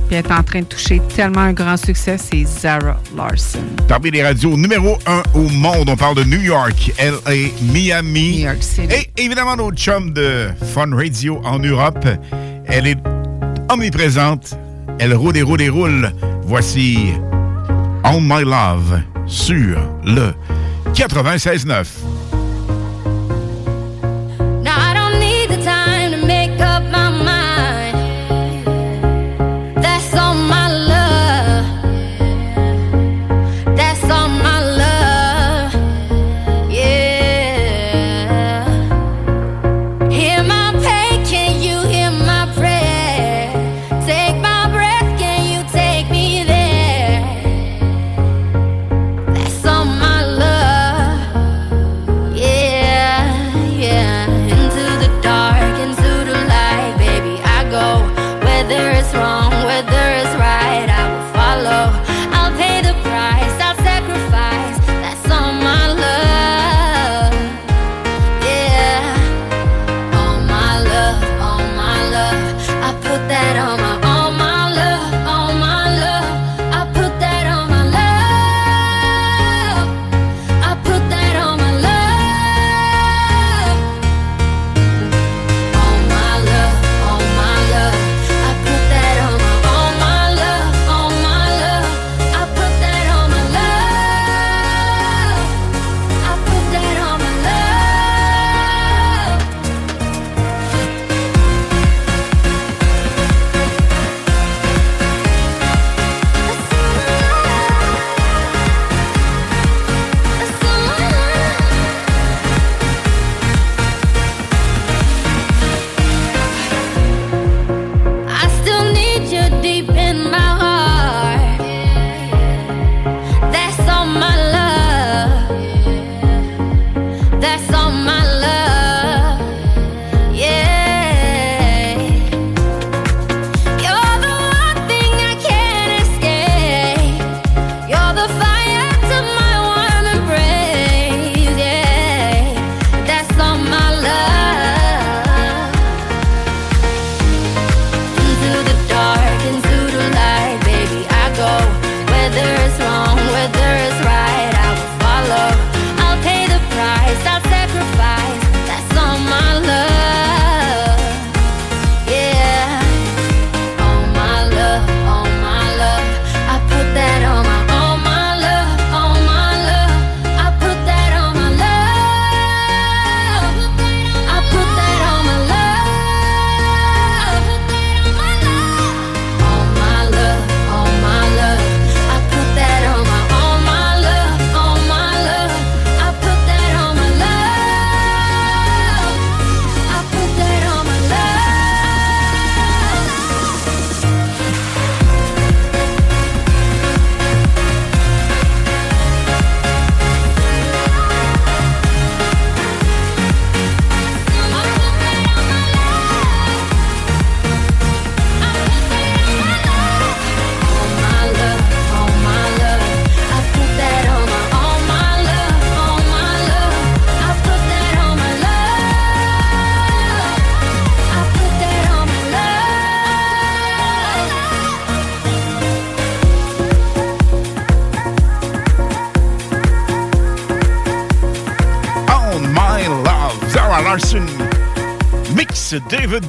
Puis elle est en train de toucher tellement un grand succès, c'est Zara Larson. Parmi les radios numéro un au monde, on parle de New York, LA, Miami. New York City. Et évidemment, notre chum de Fun Radio en Europe. Elle est omniprésente. Elle roule et roule et roule. Voici On My Love sur le 96.9.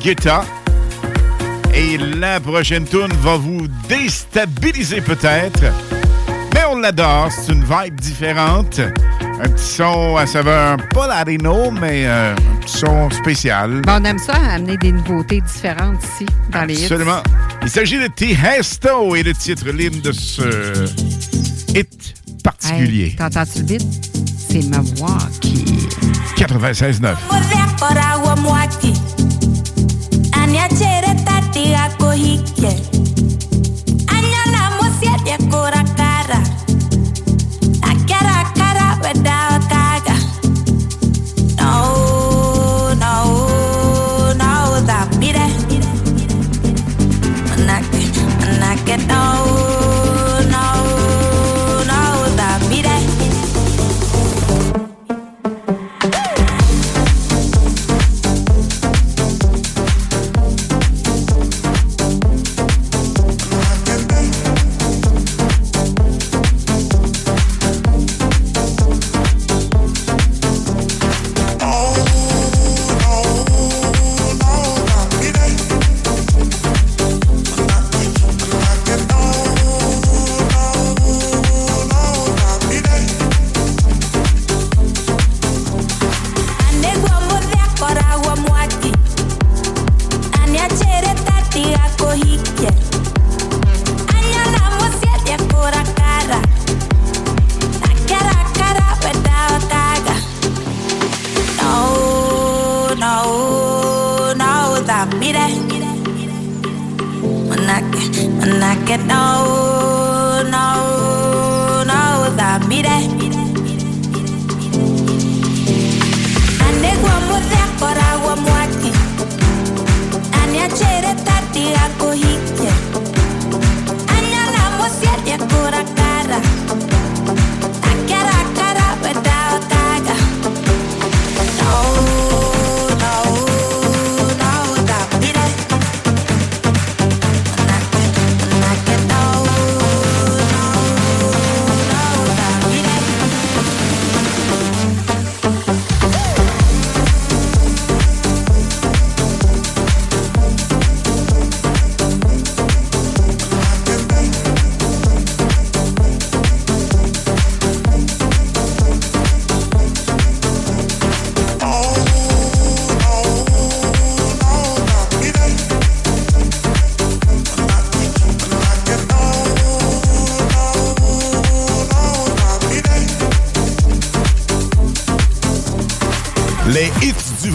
Guetta. Et la prochaine tune va vous déstabiliser peut-être. Mais on l'adore, c'est une vibe différente. Un petit son à saveur, pas latino, mais euh, un petit son spécial. Ben, on aime ça, amener des nouveautés différentes ici, dans les hits. Absolument. Il s'agit de Tiesto et le titre l'hymne de ce hit particulier. Hey, T'entends-tu le beat? C'est Milwaukee. 96.9. 一起。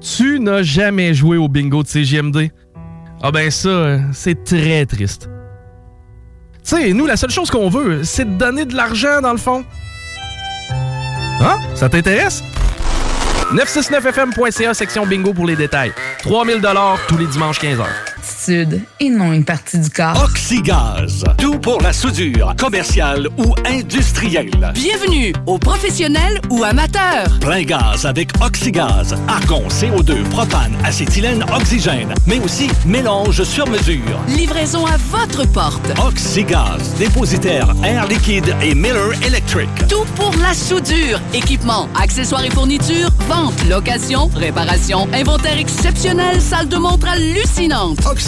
Tu n'as jamais joué au bingo de CGMD? Ah ben ça, c'est très triste. Tu sais, nous, la seule chose qu'on veut, c'est de donner de l'argent dans le fond. Hein? Ça t'intéresse? 969fm.ca, section bingo pour les détails. 3000 tous les dimanches 15h. Attitude et non une partie du corps. Oxygaz. Tout pour la soudure, commerciale ou industrielle. Bienvenue aux professionnels ou amateurs. Plein gaz avec Oxygaz. Argon, CO2, propane, acétylène, oxygène. Mais aussi mélange sur mesure. Livraison à votre porte. Oxygaz. Dépositaire Air Liquide et Miller Electric. Tout pour la soudure. Équipement, accessoires et fournitures, vente, location, réparation, inventaire exceptionnel, salle de montre hallucinante.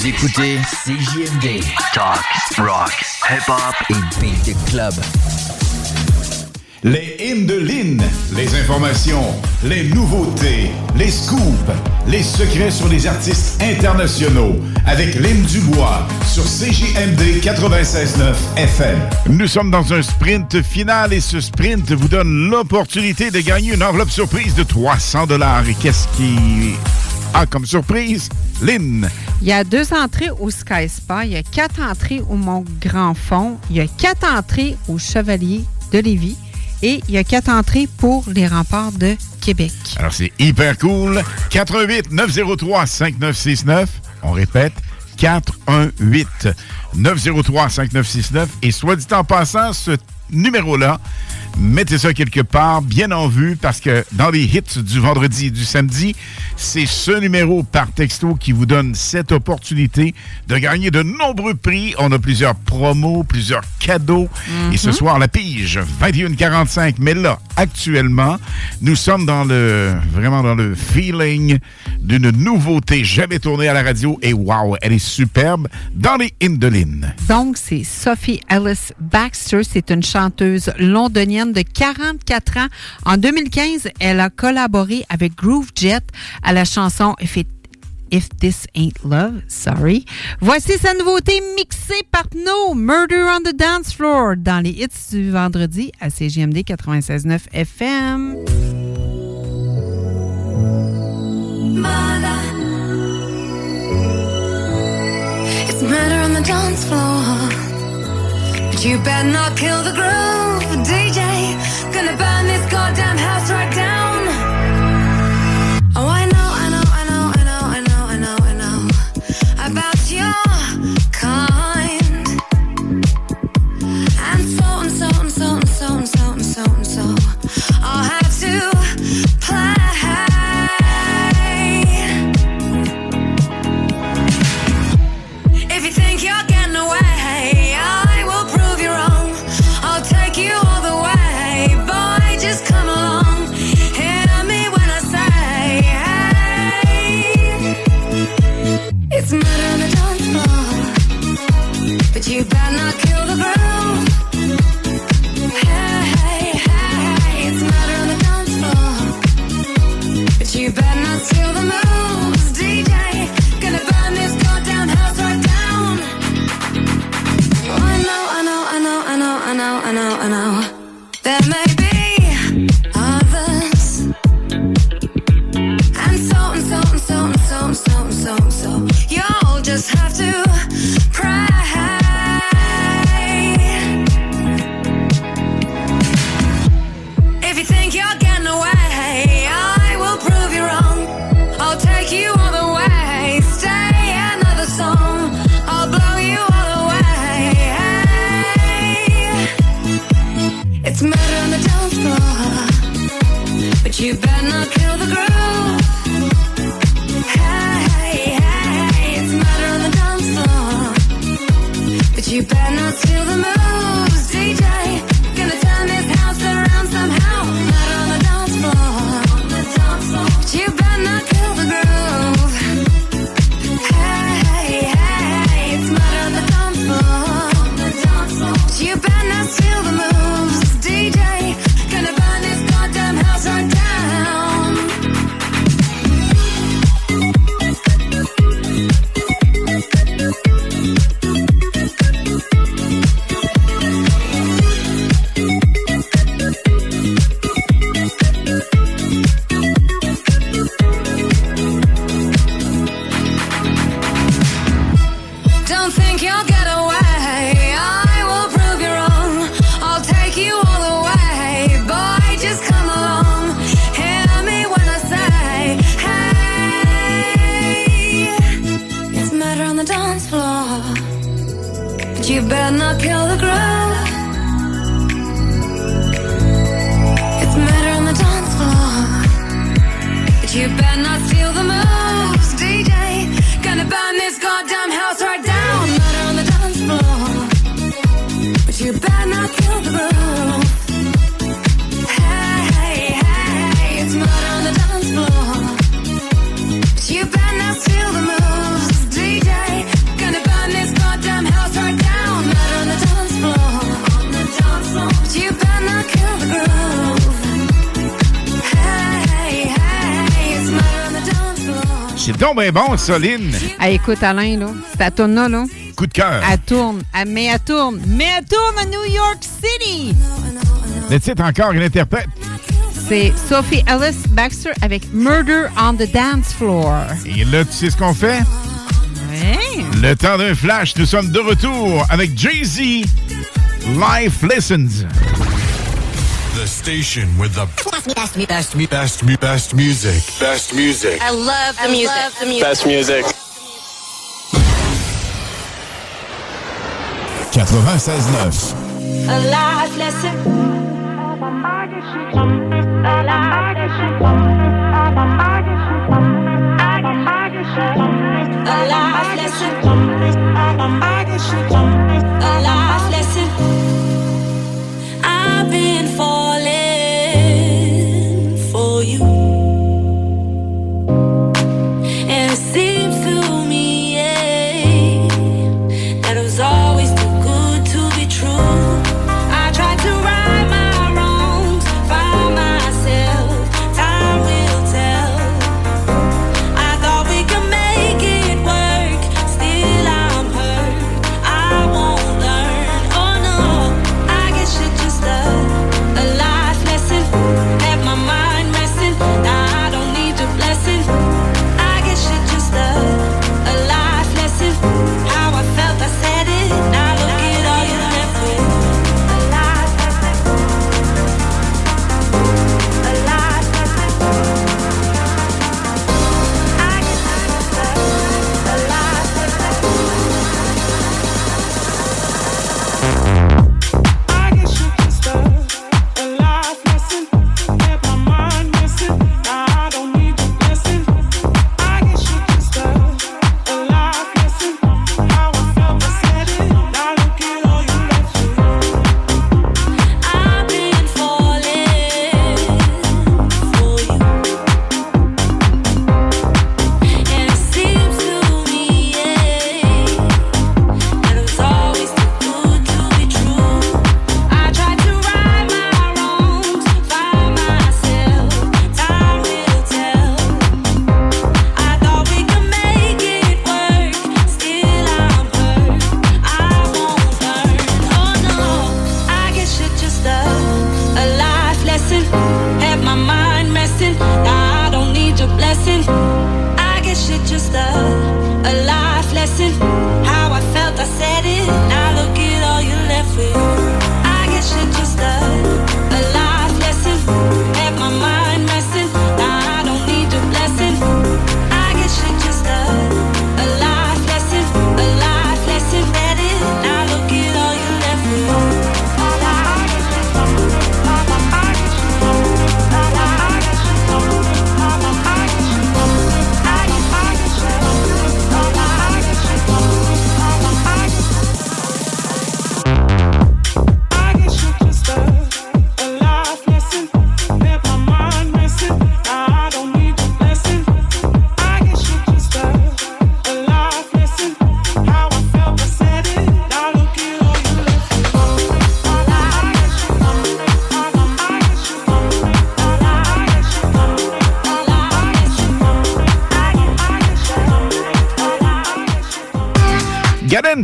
Vous écoutez CJMD. Talk, rock, hip-hop et beat the club. Les hymnes de Lynn, les informations, les nouveautés, les scoops, les secrets sur les artistes internationaux avec Lynn Dubois sur CJMD 96.9 FM. Nous sommes dans un sprint final et ce sprint vous donne l'opportunité de gagner une enveloppe surprise de 300 dollars. Et qu'est-ce qui a comme surprise? Lynn. Il y a deux entrées au Sky Spa, il y a quatre entrées au Mont Grand Fond, il y a quatre entrées au Chevalier de Lévis et il y a quatre entrées pour les remparts de Québec. Alors, c'est hyper cool. 88 903 5969. On répète, 418 903 5969. Et soit dit en passant, ce numéro-là, mettez ça quelque part, bien en vue, parce que dans les hits du vendredi et du samedi, c'est ce numéro par texto qui vous donne cette opportunité de gagner de nombreux prix. On a plusieurs promos, plusieurs cadeaux. Et ce soir, la pige, 21,45. Mais là, actuellement, nous sommes dans le, vraiment dans le feeling d'une nouveauté jamais tournée à la radio. Et wow, elle est superbe dans les Indolines. Donc, c'est Sophie Ellis Baxter. C'est une chanteuse londonienne de 44 ans. En 2015, elle a collaboré avec Groove Jet à la chanson If This Ain't Love, sorry. Voici sa nouveauté mixée par Pno, Murder on the Dance Floor, dans les hits du vendredi à CGMD 96.9 FM. It's murder on the dance floor. You better not kill the groove, DJ. Gonna burn this goddamn house right down. you back bon, Soline. Ah, écoute, Alain, là, cette tourne-là, là, coup de cœur. Elle tourne, elle, mais elle tourne, mais elle tourne à New York City. Le titre encore, une interprète. C'est Sophie Ellis Baxter avec Murder on the Dance Floor. Et là, tu sais ce qu'on fait? Oui. Le temps d'un flash, nous sommes de retour avec Jay-Z. Life Lessons. The station with the best, best, best, best, me, best music. Best music. I love the I music. Love the music. Best music. 96.9. A life lesson. A life lesson. A life lesson.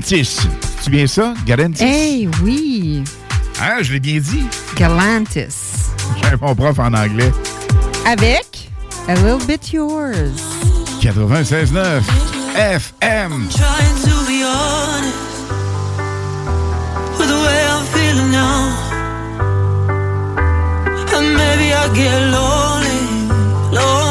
Galantis. Tu bien ça? Galantis? Hey, oui. Hein, je l'ai bien dit. Galantis. J'ai mon prof en anglais. Avec A Little Bit Yours. 96.9 FM. Trying to be honest with the way I'm feeling now. And maybe I get lonely, lonely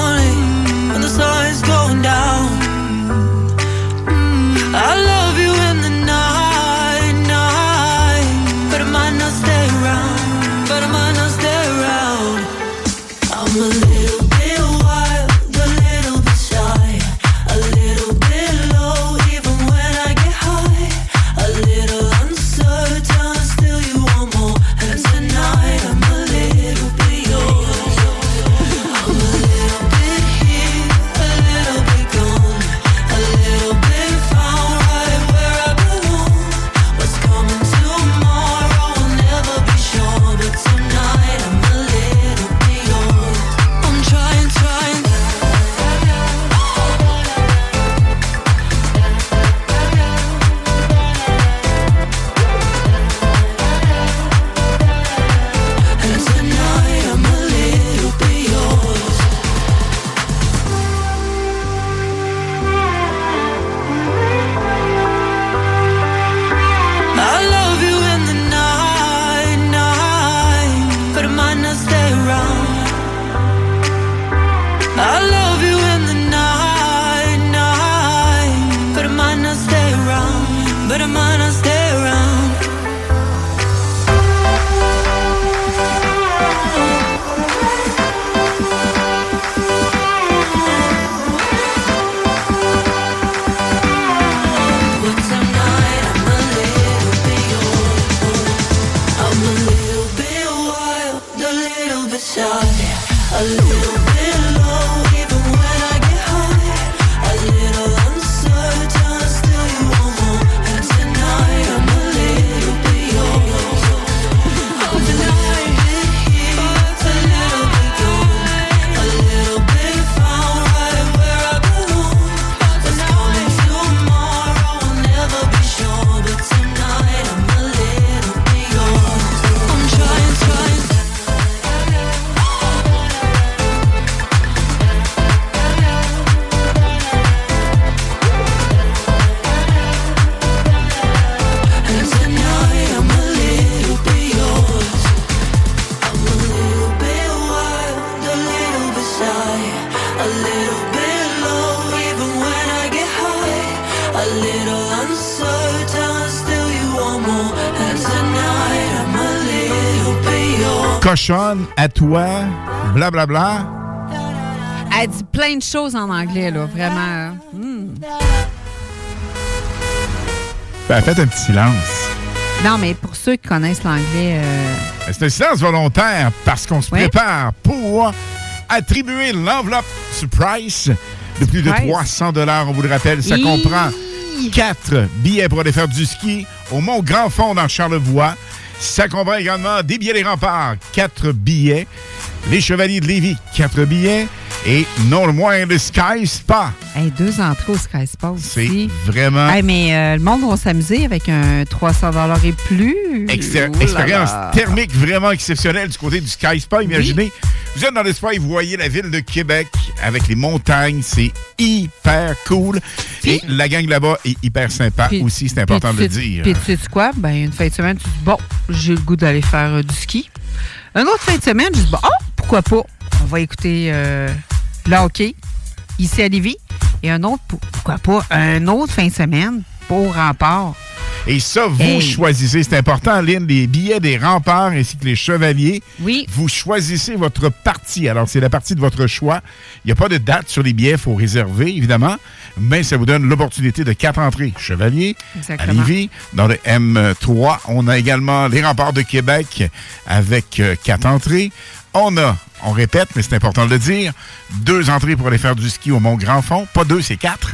little Cochonne, à toi, blablabla. Bla, bla. Elle dit plein de choses en anglais, là, vraiment. Hmm. Ben, faites un petit silence. Non, mais pour ceux qui connaissent l'anglais, euh, C'est un silence volontaire parce qu'on se Oui. prépare pour attribuer l'enveloppe surprise de plus de Surprise. 300 dollars. On vous le rappelle, ça comprend quatre billets pour aller faire du ski au Mont Grand Fond dans Charlevoix. Ça comprend également des billets des remparts, quatre billets. Les Chevaliers de Lévis, quatre billets. Et non le moins, le Sky Spa. hey, deux entrées au Sky Spa C'est aussi. vraiment Hey, mais euh, le monde va s'amuser avec un 300 et plus. Exter- expérience thermique vraiment exceptionnelle du côté du Sky Spa. Imaginez, vous êtes dans le spa et vous voyez la ville de Québec avec les montagnes. C'est hyper cool. Et la gang là-bas est hyper sympa Puis- aussi, c'est important de le dire. Puis tu sais quoi? Ben, une fin de semaine, tu dis, bon, j'ai le goût d'aller faire euh, du ski. Un autre fin de semaine, je dis, bon, oh, pourquoi pas? On va écouter euh, le hockey ici à Lévis. Et un autre, pour- pourquoi pas? Un autre fin de semaine pour Rempart. Et ça, vous Hey. choisissez. C'est important, Lynn, les billets des remparts ainsi que les chevaliers. Oui. Vous choisissez votre partie. Alors, c'est la partie de votre choix. Il n'y a pas de date sur les billets. Il faut réserver, évidemment. Mais ça vous donne l'opportunité de quatre entrées. Chevalier, à. Lévis, dans le M3. On a également les remparts de Québec avec euh, quatre entrées. On a, on répète, mais c'est important de le dire, deux entrées pour aller faire du ski au Mont-Grand-Fond. Pas deux, c'est quatre.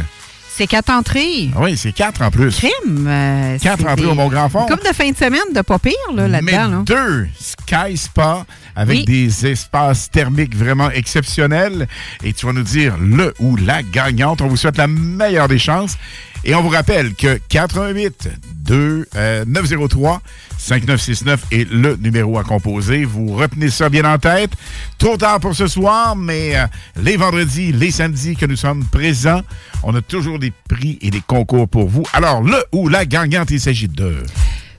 c'est quatre entrées. Oui, c'est quatre en plus. Crime. euh, Quatre entrées des- au Mont-Grand Fond. Comme de fin de semaine de pas pire, là, Mais là-dedans. là. deux Sky Spa avec Oui. des espaces thermiques vraiment exceptionnels. Et tu vas nous dire le ou la gagnante. On vous souhaite la meilleure des chances. Et on vous rappelle que 88 2 euh, 903 5969 est le numéro à composer. Vous retenez ça bien en tête. Trop tard pour ce soir, mais euh, les vendredis, les samedis que nous sommes présents, on a toujours des prix et des concours pour vous. Alors, le ou la gagnante, il s'agit de...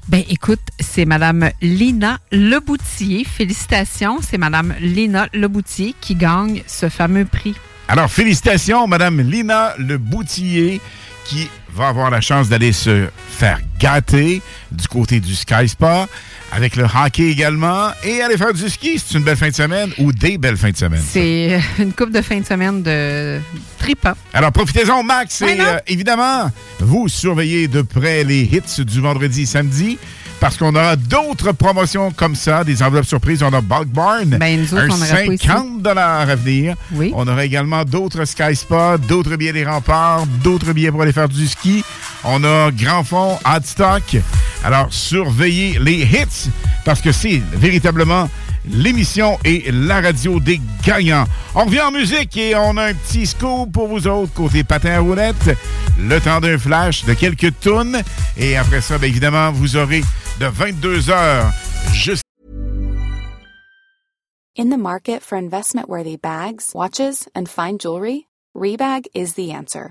Ben écoute, c'est Madame Lina Leboutier. Félicitations, c'est Madame Lina Leboutier qui gagne ce fameux prix. Alors, félicitations, Madame Lina Le Boutillier, qui va avoir la chance d'aller se faire gâter du côté du Sky Spa, avec le hockey également, et aller faire du ski. C'est une belle fin de semaine ou des belles fins de semaine. C'est une coupe de fin de semaine de tripant. Alors, profitez-en, Max. Et euh, évidemment, vous surveillez de près les hits du vendredi et samedi. Parce qu'on aura d'autres promotions comme ça, des enveloppes surprises. On a Bulk Barn, Ben, nous autres, un on aura pas ici. 50 à venir. On aura également d'autres Sky Spa, d'autres billets des remparts, d'autres billets pour aller faire du ski. On a Grand Fond, Hot Stock. Alors, surveillez les hits parce que c'est véritablement l'émission et la radio des gagnants. On revient en musique et on a un petit scoop pour vous autres côté patin à roulette. Le temps d'un flash de quelques tunes. Et après ça, bien évidemment, vous aurez de 22h jusqu'à In the market for investment worthy bags, watches, and fine jewelry, Rebag is the answer.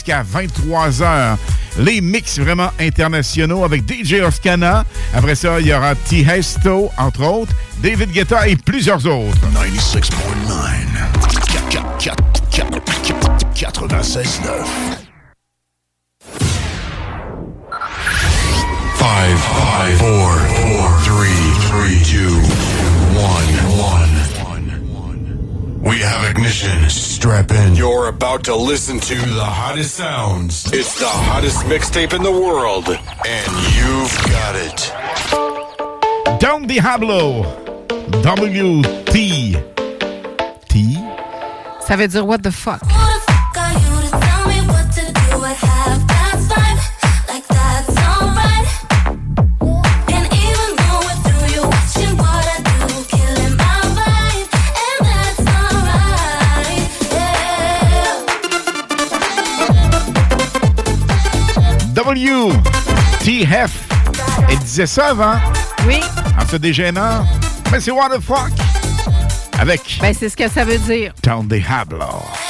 Jusqu'à 23h. Les mix vraiment internationaux avec DJ Oscana. Après ça, il y aura T. Hesto, entre autres, David Guetta et plusieurs autres. 96.9. Five, five, four, four, three, three, two, one, one. We have ignition. Strap in. You're about to listen to the hottest sounds. It's the hottest mixtape in the world, and you've got it. Don Diablo. W.T. T. Ça veut dire what the fuck. W. T. Hef. Elle disait ça avant. Oui. En se déjeunant. Mais c'est what the fuck? Avec Ben, c'est ce que ça veut dire. Don Diablo. You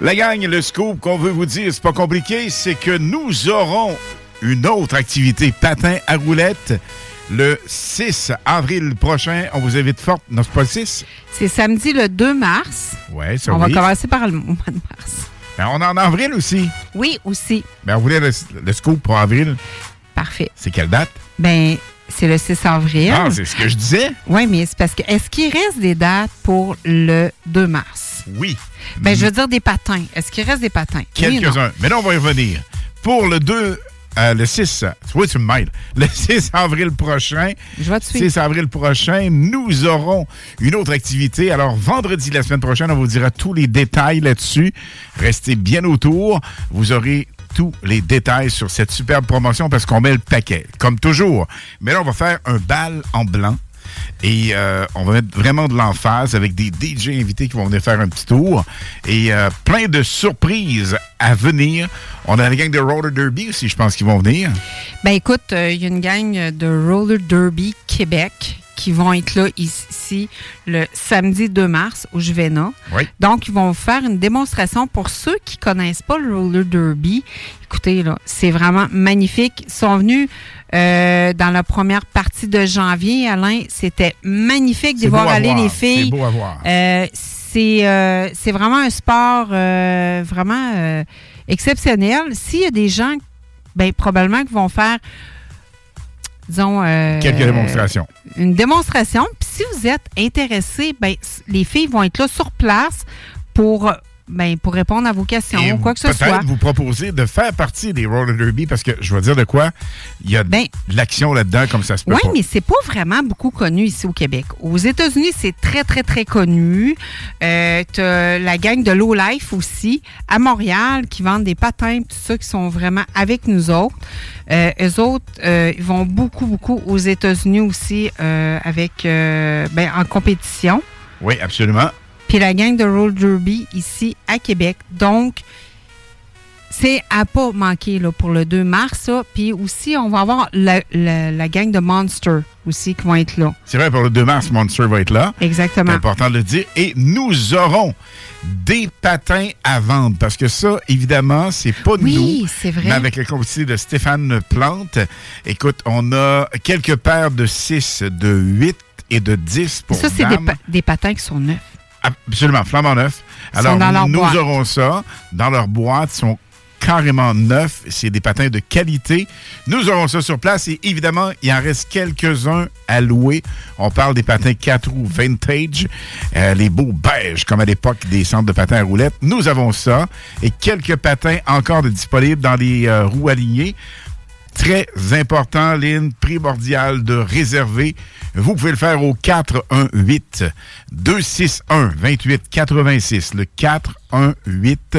La gang, le scoop qu'on veut vous dire, c'est pas compliqué, c'est que nous aurons une autre activité patin à roulettes le 6 avril prochain. On vous invite fort. Non, c'est pas le 6? C'est samedi le 2 mars. Ouais, ça On oui. va commencer par le mois de mars. Ben, on est en avril aussi. Oui, aussi. Ben, on voulait le, le scoop pour avril. Parfait. C'est quelle date? Ben, c'est le 6 avril. Ah, c'est ce que je disais. Oui, mais c'est parce que est-ce qu'il reste des dates pour le 2 mars? Oui. Ben, je veux dire des patins. Est-ce qu'il reste des patins? Oui? Quelques-uns. Mais là, on va y revenir. Pour le 2, euh, le 6, oui, tu me mêles. Le 6 avril prochain. Je vais te suivre. 6 avril prochain, nous aurons une autre activité. Alors, vendredi, la semaine prochaine, on vous dira tous les détails là-dessus. Restez bien autour. Vous aurez tous les détails sur cette superbe promotion parce qu'on met le paquet, comme toujours. Mais là, on va faire un bal en blanc. Et euh, on va mettre vraiment de l'emphase avec des DJ invités qui vont venir faire un petit tour. Et euh, plein de surprises à venir. On a la gang de Roller Derby aussi, je pense, qui vont venir. Ben écoute, euh, il y a une gang de Roller Derby Québec qui vont être là ici le samedi 2 mars au Juvena. Oui. Donc, ils vont faire une démonstration pour ceux qui connaissent pas le Roller Derby. Écoutez, là, c'est vraiment magnifique. Ils sont venus euh, dans la première partie de janvier, Alain. C'était magnifique de voir aller voir. les filles. C'est beau à voir. Euh, c'est euh, c'est vraiment un sport vraiment exceptionnel. S'il y a des gens, ben, probablement qui vont faire, disons... euh, Quelques démonstrations. Une démonstration. Puis si vous êtes intéressé, ben, les filles vont être là sur place pour, ben, pour répondre à vos questions Et quoi que ce peut-être soit. vous proposer de faire partie des Roller Derby parce que je vais dire de quoi, il y a de l'action là-dedans comme ça se peut Oui, pas. mais c'est pas vraiment beaucoup connu ici au Québec. Aux États-Unis, c'est très, très, très connu. Euh, t'as la gang de Low Life aussi, à Montréal, qui vendent des patins, tout ça, qui sont vraiment avec nous autres. Euh, eux autres, euh, ils vont beaucoup, beaucoup aux États-Unis aussi euh, avec, euh, ben, en compétition. Oui, absolument. Puis la gang de Roll Derby ici à Québec. Donc, c'est à pas manquer là, pour le 2 mars. Puis aussi, on va avoir la, la- la gang de Monster aussi qui vont être là. C'est vrai, pour le 2 mars, Monster va être là. Exactement. C'est important de le dire. Et nous aurons des patins à vendre. Parce que ça, évidemment, c'est pas de Oui, nous. c'est vrai. Mais avec la complicité de Stéphane Plante, écoute, on a quelques paires de 6, de 8 et de 10 pour ça, c'est des, pa- des patins qui sont neufs. Absolument, flambant neuf. Alors, nous boîte. aurons ça dans leur boîte. Ils sont carrément neufs. C'est des patins de qualité. Nous aurons ça sur place et évidemment, il en reste quelques-uns à louer. On parle des patins 4 roues vintage, euh, les beaux beiges comme à l'époque des centres de patins à roulettes. Nous avons ça et quelques patins encore de disponibles dans les euh, roues alignées. Très important, Lynn, primordial de réserver. Vous pouvez le faire au 418 261 28 86. Le 418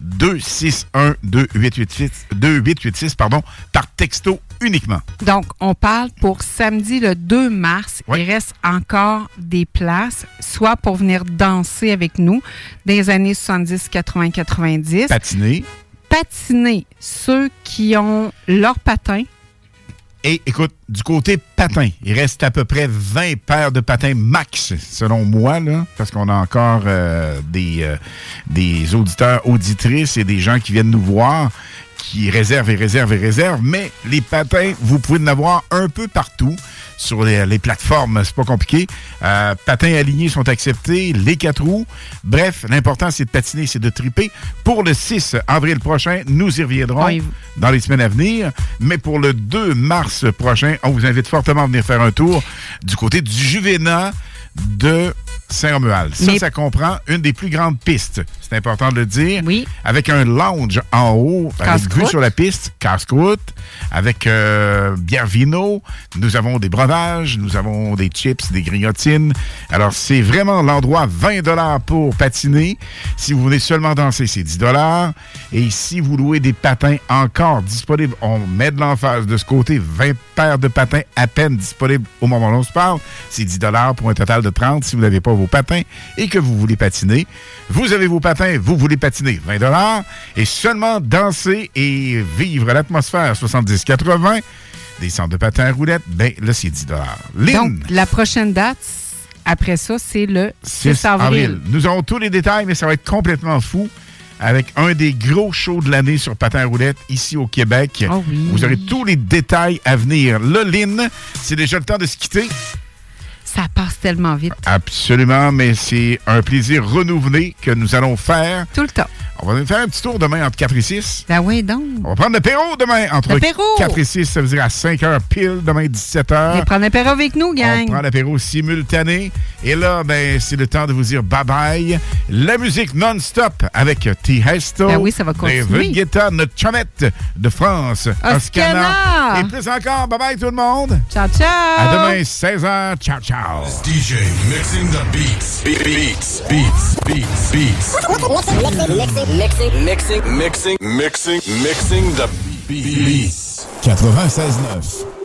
261 2886 2886 pardon, par texto uniquement. Donc, on parle pour samedi le 2 mars. Il reste encore des places, soit pour venir danser avec nous les années 70, 80, 90. Patiner. Patiner ceux qui ont leur patin. Et écoute, du côté patin, il reste à peu près 20 paires de patins max, selon moi, parce qu'on a encore euh, des, euh, des auditeurs, auditrices et des gens qui viennent nous voir, qui réservent et réservent et réservent. Mais les patins, vous pouvez en avoir un peu partout sur les, les plateformes, c'est pas compliqué. Euh, patins alignés sont acceptés, les quatre roues. Bref, l'important, c'est de patiner, c'est de triper. Pour le 6 avril prochain, nous y reviendrons Oui. dans les semaines à venir. Mais pour le 2 mars prochain, on vous invite fortement à venir faire un tour du côté du Juvénat de Saint-Romuald. Ça, Mais- ça comprend une des plus grandes pistes. C'est important de le dire. Oui. Avec un lounge en haut, avec vue sur la piste, casse-croûte, avec euh, bière vino. Nous avons des breuvages, nous avons des chips, des grignotines. Alors, c'est vraiment l'endroit 20 pour patiner. Si vous venez seulement danser, c'est 10 Et si vous louez des patins encore disponibles, on met de l'emphase de ce côté, 20 paires de patins à peine disponibles au moment où on se parle. C'est 10 pour un total de 30 si vous n'avez pas vos patins et que vous voulez patiner. Vous avez vos patins, vous voulez patiner, 20 et seulement danser et vivre l'atmosphère 70-80 des centres de patins à roulettes, ben là, c'est 10 Lynn, Donc, la prochaine date, après ça, c'est le 6, 6 avril. avril. Nous aurons tous les détails, mais ça va être complètement fou. avec un des gros shows de l'année sur patin à roulettes ici au Québec. Oh oui. Vous aurez tous les détails à venir. Là, Lynn, c'est déjà le temps de se quitter. Ça passe tellement vite. Absolument, mais c'est un plaisir renouvelé que nous allons faire. Tout le temps. On va faire un petit tour demain entre 4 et 6. Ben oui, donc. On va prendre l'apéro demain entre L'apéro! 4 et 6. Ça veut dire à 5 heures pile, demain 17 heures. Viens prendre l'apéro avec nous, gang. On prend l'apéro simultané. Et là, ben, c'est le temps de vous dire bye-bye. La musique non-stop avec T. Hesto. Ben oui, ça va continuer. David Guetta, notre chumette de France. Oscana. Et plus encore, bye-bye tout le monde. Ciao, ciao. À demain, 16h. Ciao, ciao. DJ mixing the beats. Be- beats, beats, beats, beats. Mixing, mixing, mixing, mixing, Mixing, mixing the beats. 96.9.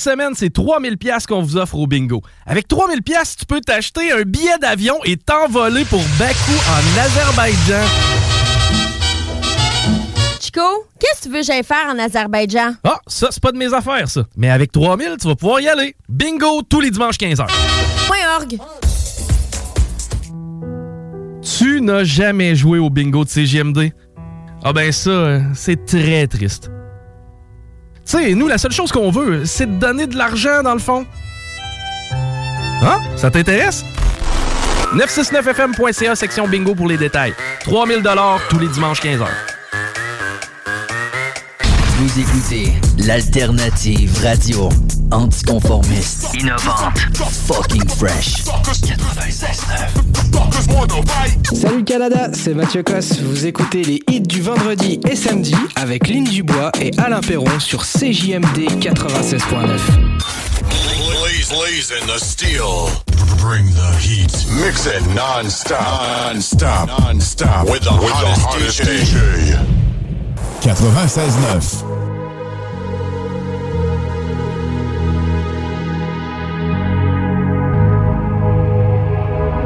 Chaque semaine, c'est 3000 pièces qu'on vous offre au bingo. Avec 3000 pièces, tu peux t'acheter un billet d'avion et t'envoler pour Bakou en Azerbaïdjan. Chico, qu'est-ce que tu veux que j'aille faire en Azerbaïdjan? Ah, ça, c'est pas de mes affaires, ça. Mais avec 3000, tu vas pouvoir y aller. Bingo tous les dimanches 15h. Point org. Tu n'as jamais joué au bingo de CGMD? Ah ben ça, euh, c'est très triste. Tu sais, nous, la seule chose qu'on veut, c'est de donner de l'argent, dans le fond. Ah, ça t'intéresse? 969fm.ca, section bingo pour les détails. 3000 tous les dimanches 15h. Vous écoutez l'alternative radio anticonformiste, innovante, fucking fresh. 96.9. Salut le Canada, c'est Mathieu Cosse. Vous écoutez les hits du vendredi et samedi avec Lynn Dubois et Alain Perron sur CJMD 96.9. Blaze, in the steel. Bring the heat. Mix it non-stop. Non-stop. Non-stop. With the, With the hottest, hottest DJ. 96.9.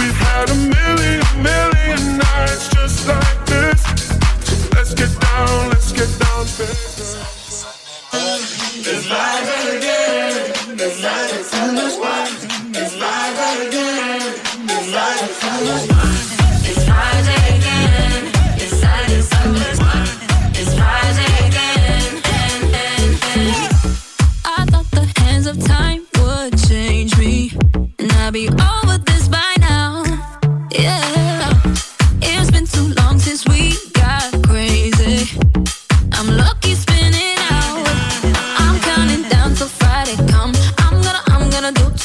We've had a million, million nights just like this. So let's get down, let's get down to. It's live again. It's live from the spot. It's live again. It's live from the spot. It's live again. It's live from the spot. It's live again. I thought the hands of time would change me, and I'd be.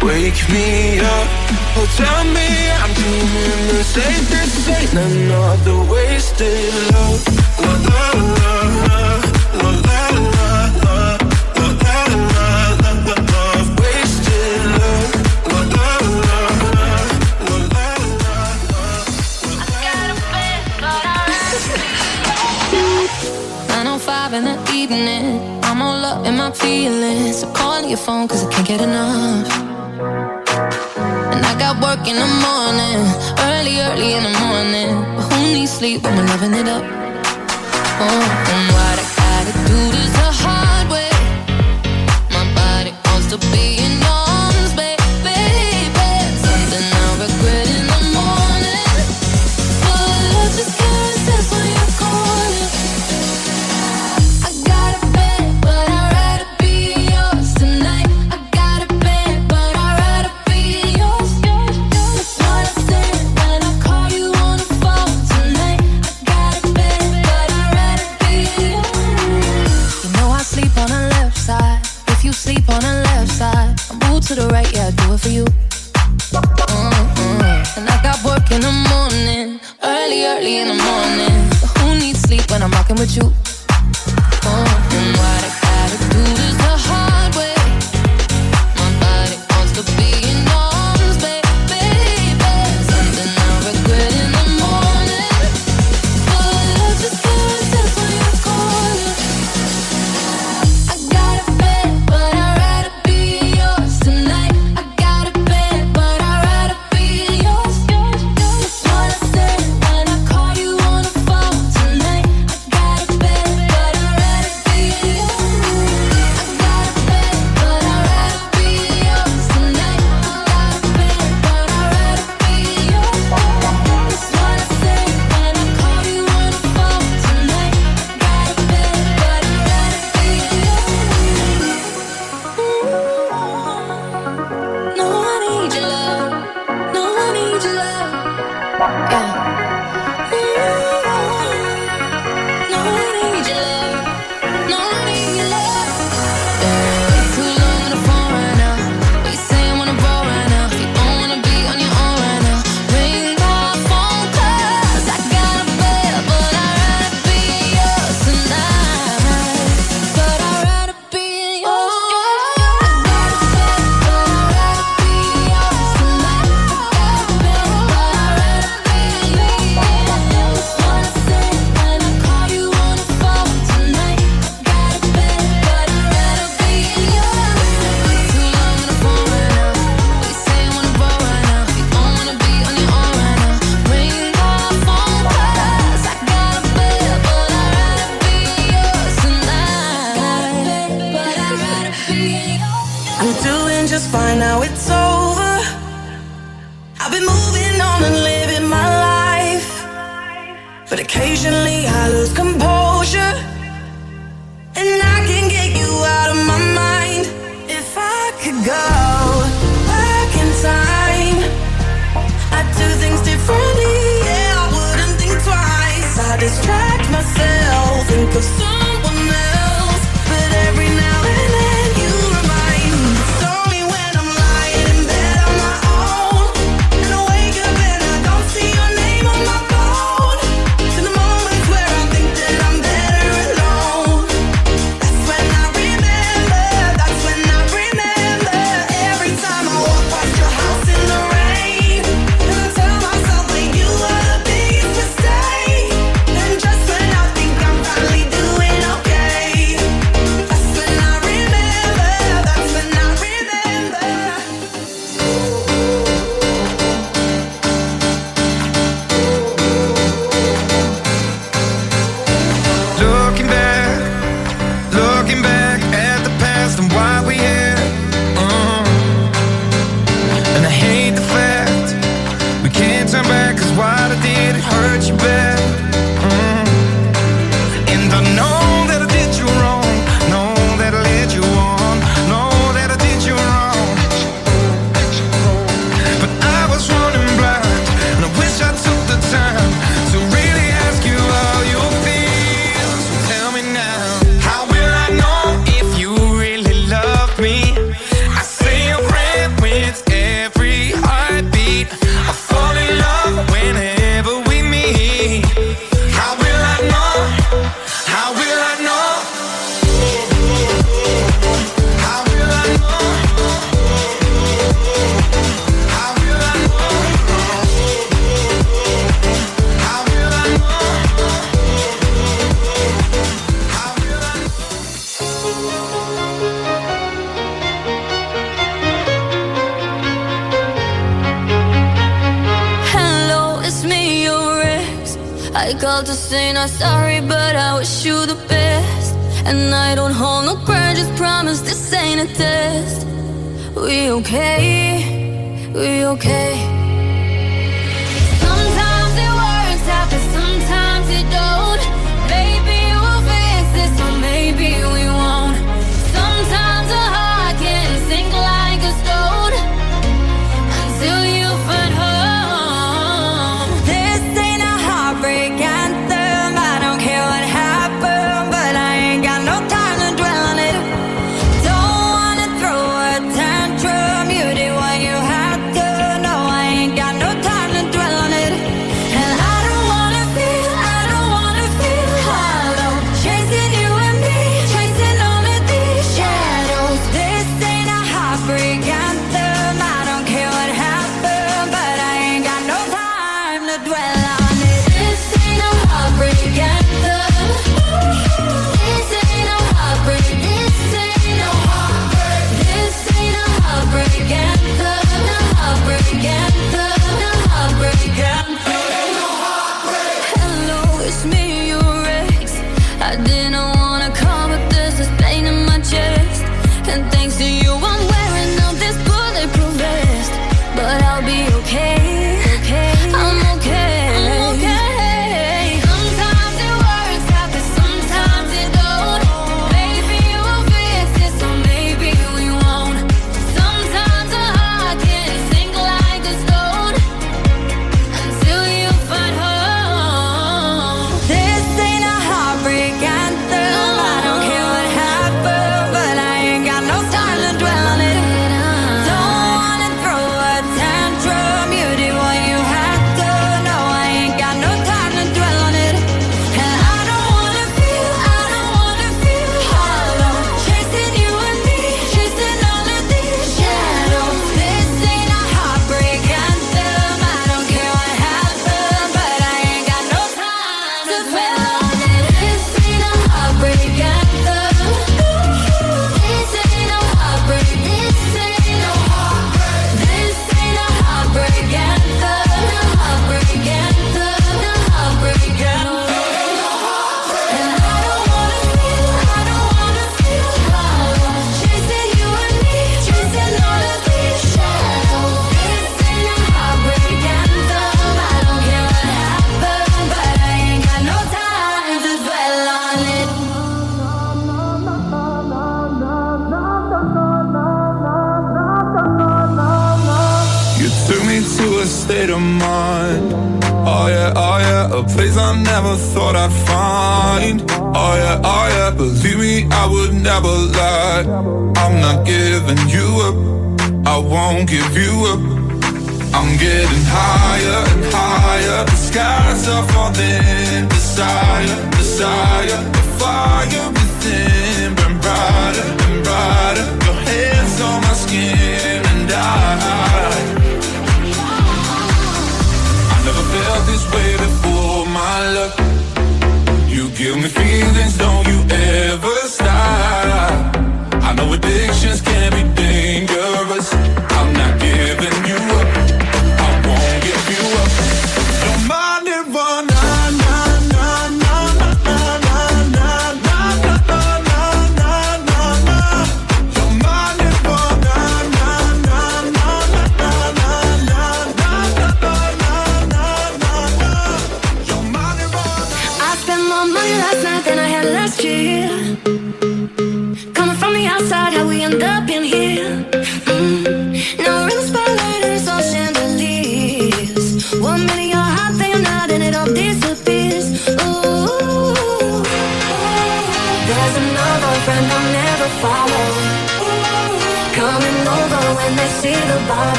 Wake me up, oh tell me I'm dreaming this ain't this ain't another wasted love La la la la, la la la la, la la la la Wasted love, la la la la, la la la la in the evening, I'm all up in my feelings So call your phone cause I can't get enough Work in the morning. Early, early in the morning. But who needs sleep when we're loving it up? Oh, and what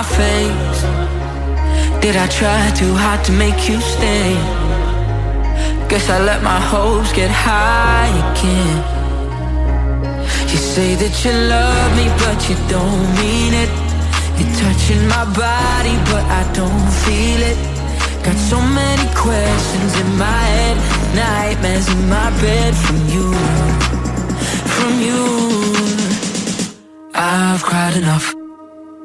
my face. Did I try too hard to make you stay? Guess I let my hopes get high again. You say that you love me, but you don't mean it. You're touching my body, but I don't feel it. Got so many questions in my head, nightmares in my bed from you, from you. I've cried enough,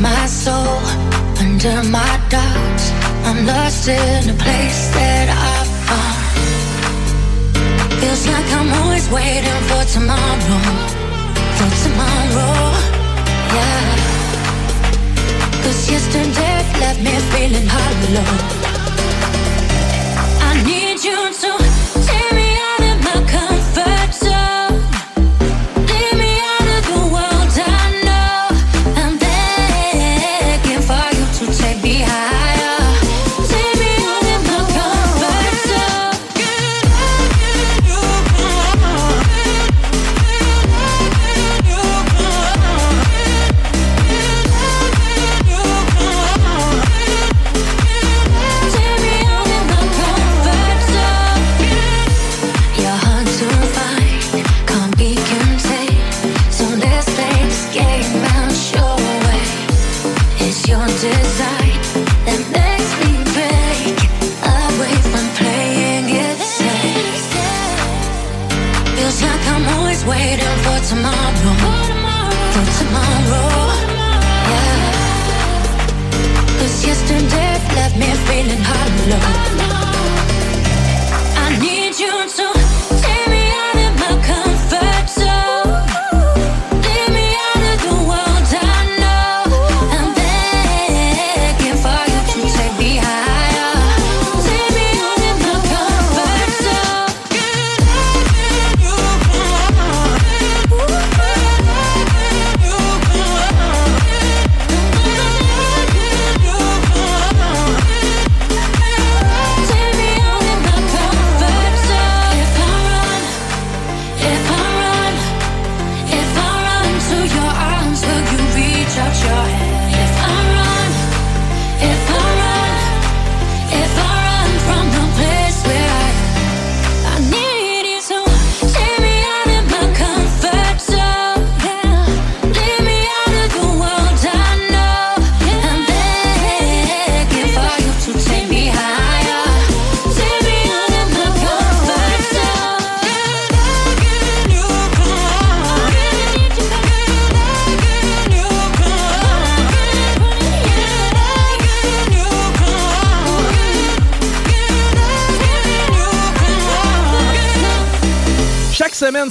my soul under my doubts. I'm lost in a place that I found. Feels like I'm always waiting for tomorrow, for tomorrow, yeah. Cause yesterday left me feeling hollow.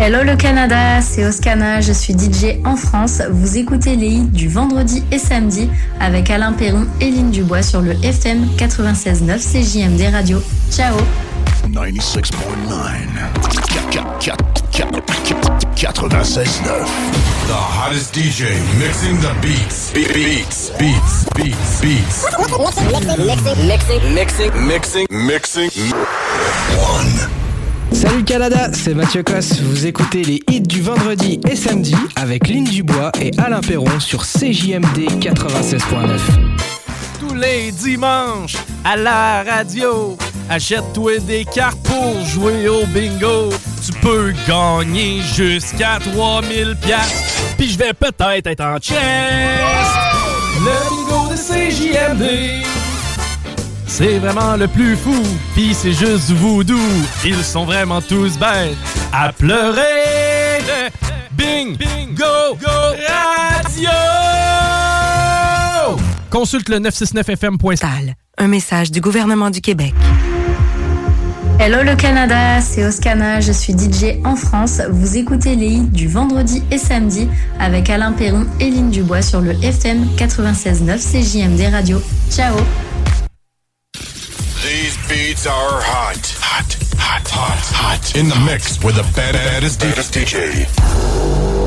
Hello le Canada, c'est Oscana, je suis DJ en France. Vous écoutez les hits du vendredi et samedi avec Alain Perron et Lynn Dubois sur le FM 96.9 CJMD Radio. Ciao 96.9. 96.9. The hottest DJ mixing the beats. Be- beats, beats, beats, beats. Mixing, mixing, Mixing, mixing. Salut Canada, c'est Mathieu Cosse. Vous écoutez les hits du vendredi et samedi avec Lynn Dubois et Alain Perron sur CJMD 96.9. Tous les dimanches, à la radio, achète-toi des cartes pour jouer au bingo. Tu peux gagner jusqu'à 3000 pièces. Puis je vais peut-être être en chest. Le bingo de CJMD. C'est vraiment le plus fou, pis c'est juste du voodoo. Ils sont vraiment tous bêtes à pleurer. Bing, bingo, go, radio! Consulte le 969fm.com. Un message du gouvernement du Québec. Hello le Canada, c'est Oscana, je suis DJ en France. Vous écoutez les hits du vendredi et samedi avec Alain Perron et Lynn Dubois sur le FM 96.9 CJMD Radio. Ciao beats are hot. Hot, hot, hot, hot. In the mix with the baddest DJ.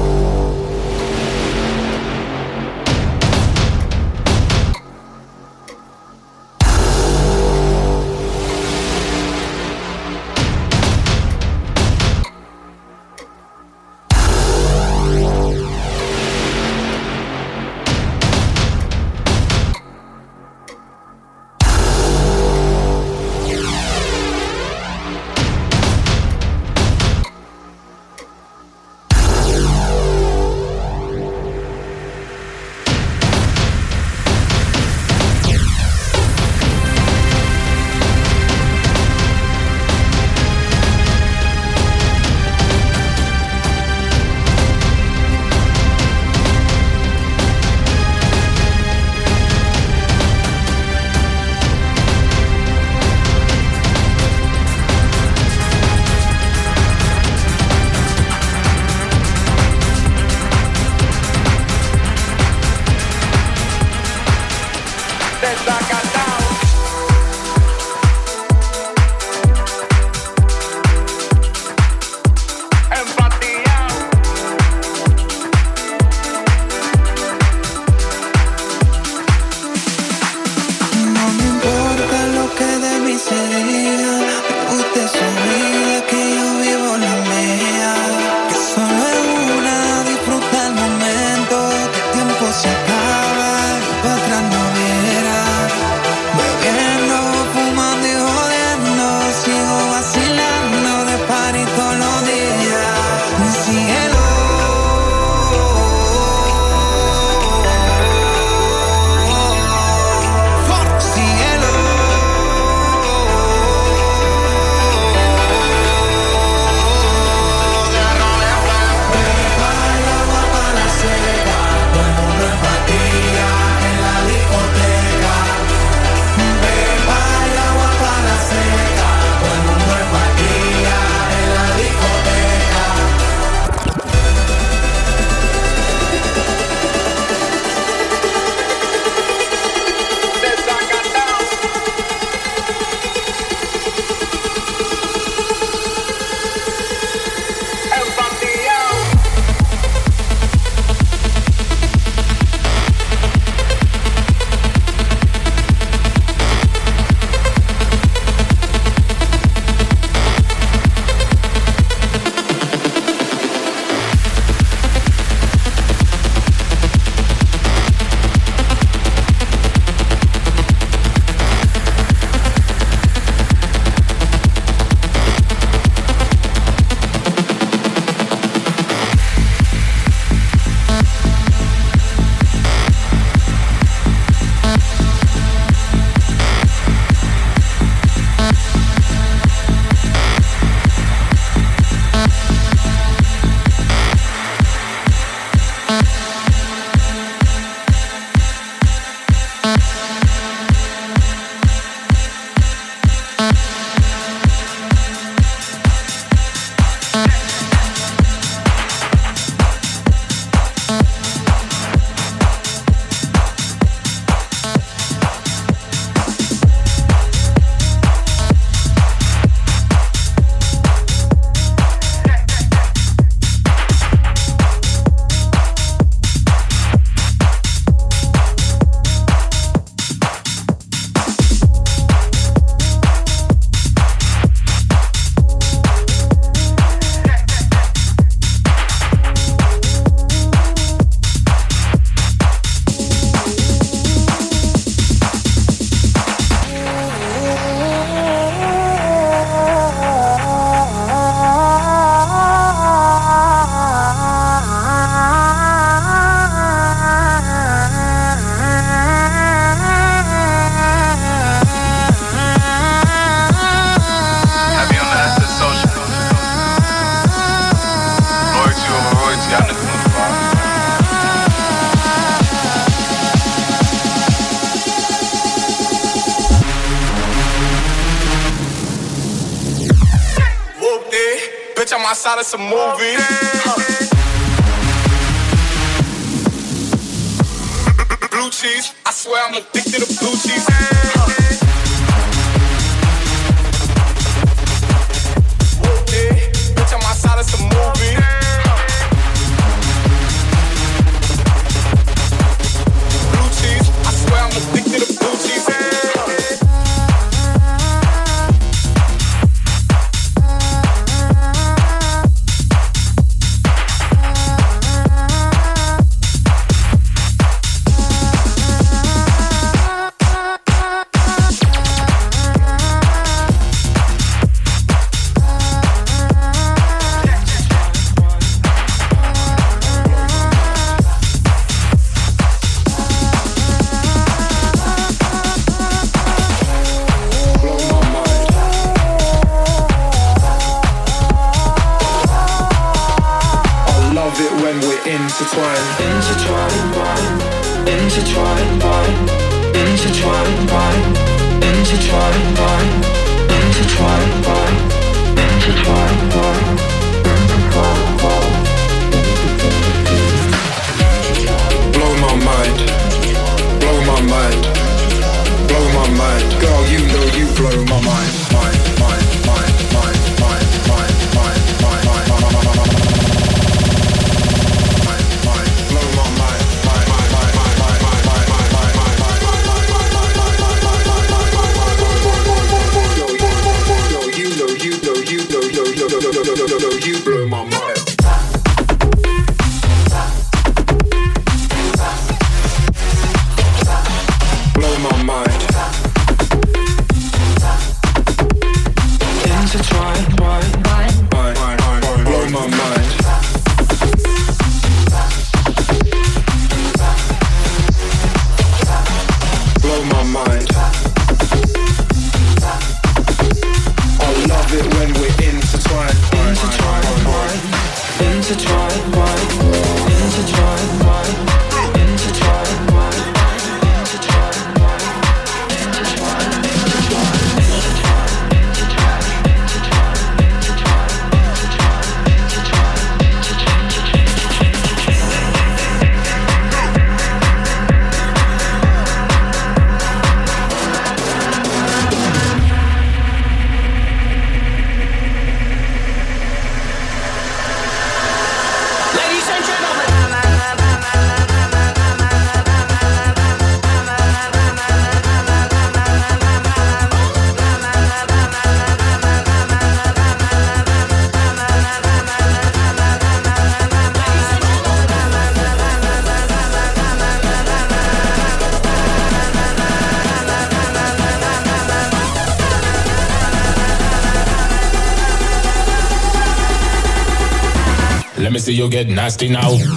You get nasty now.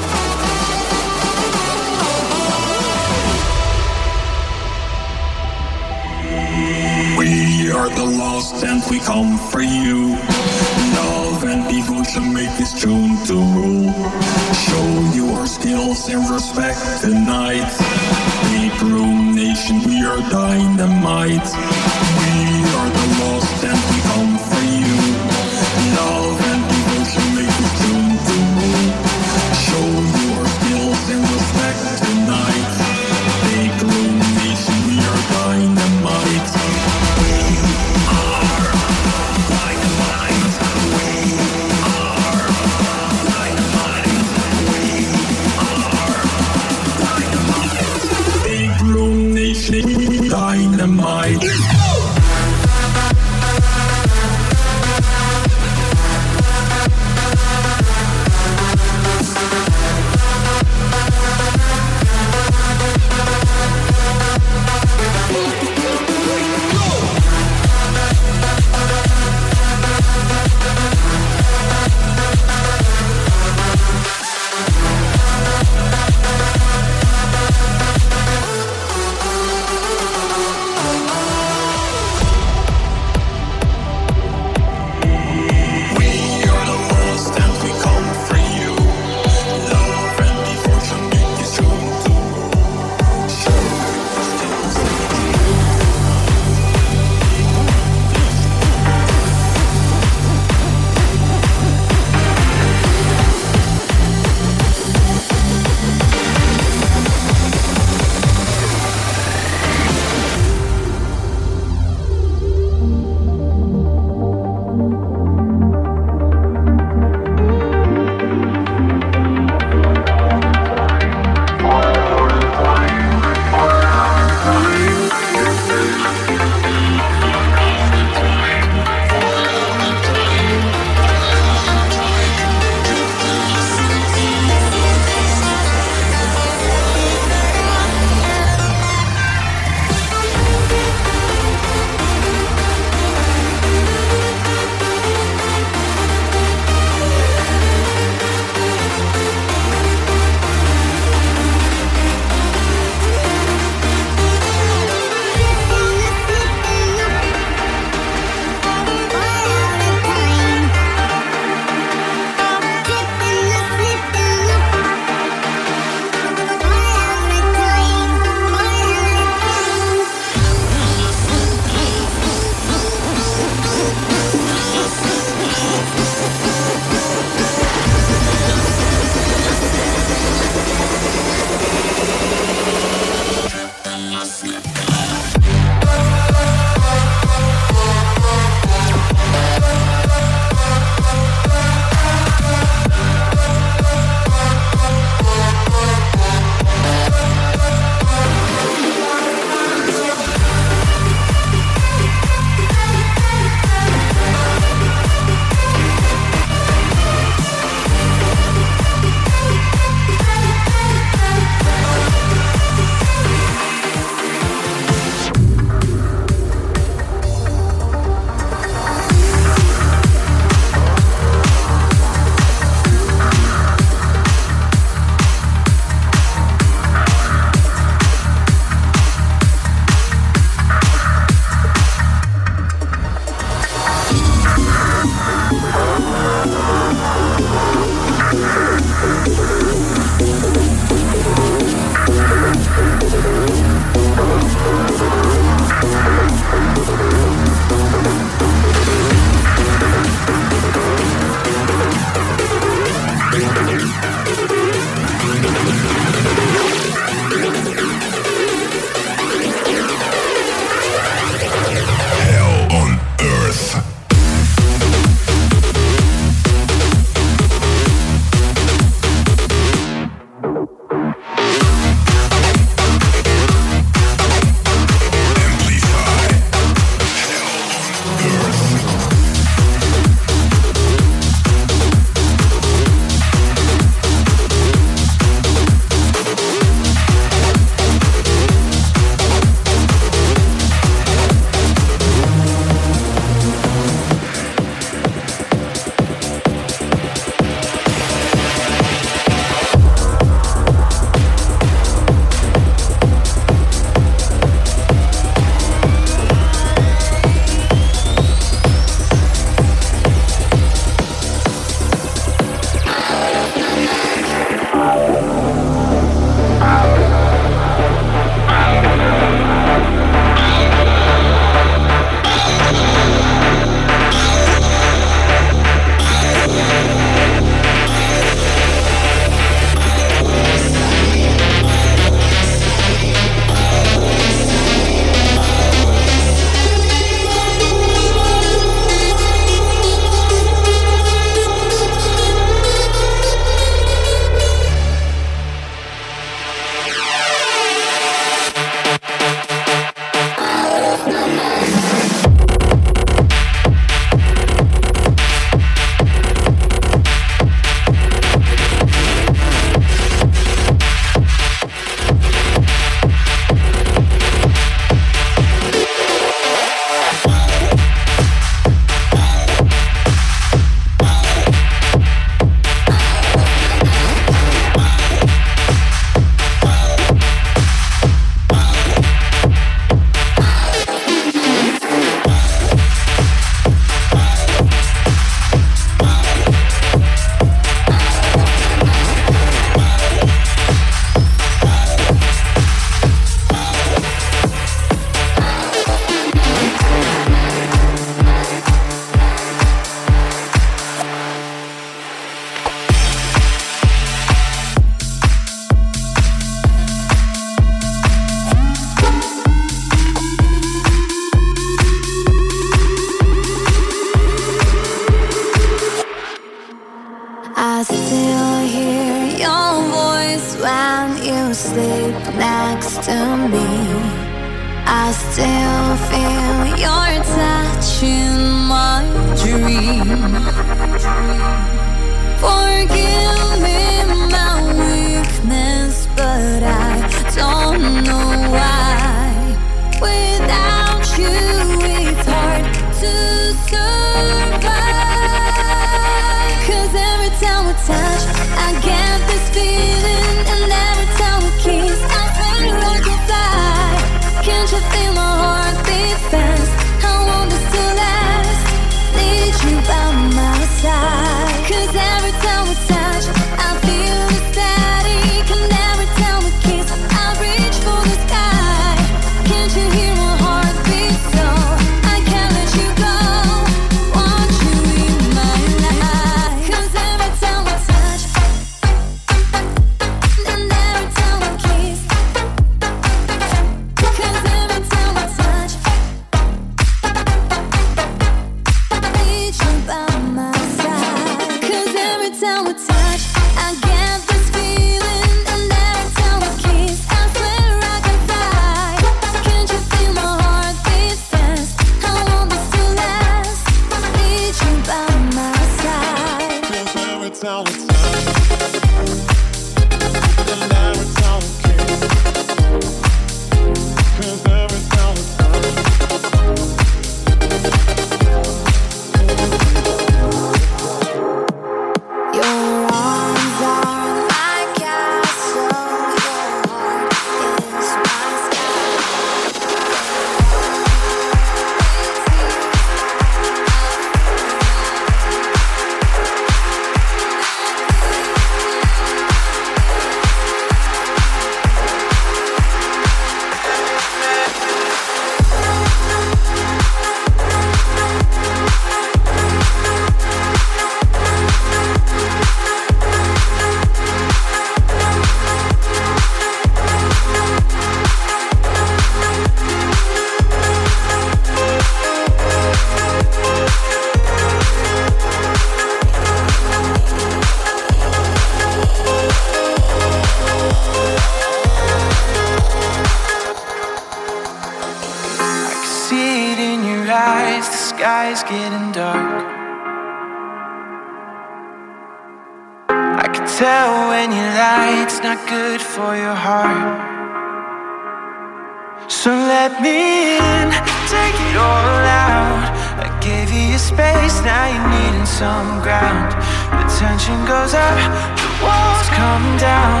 your space, now you're needing some ground. The tension goes up, the walls come down.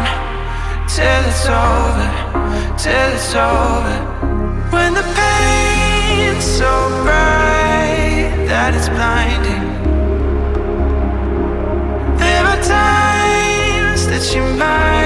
Till it's over, till it's over. When the pain's so bright that it's blinding. There are times that you might.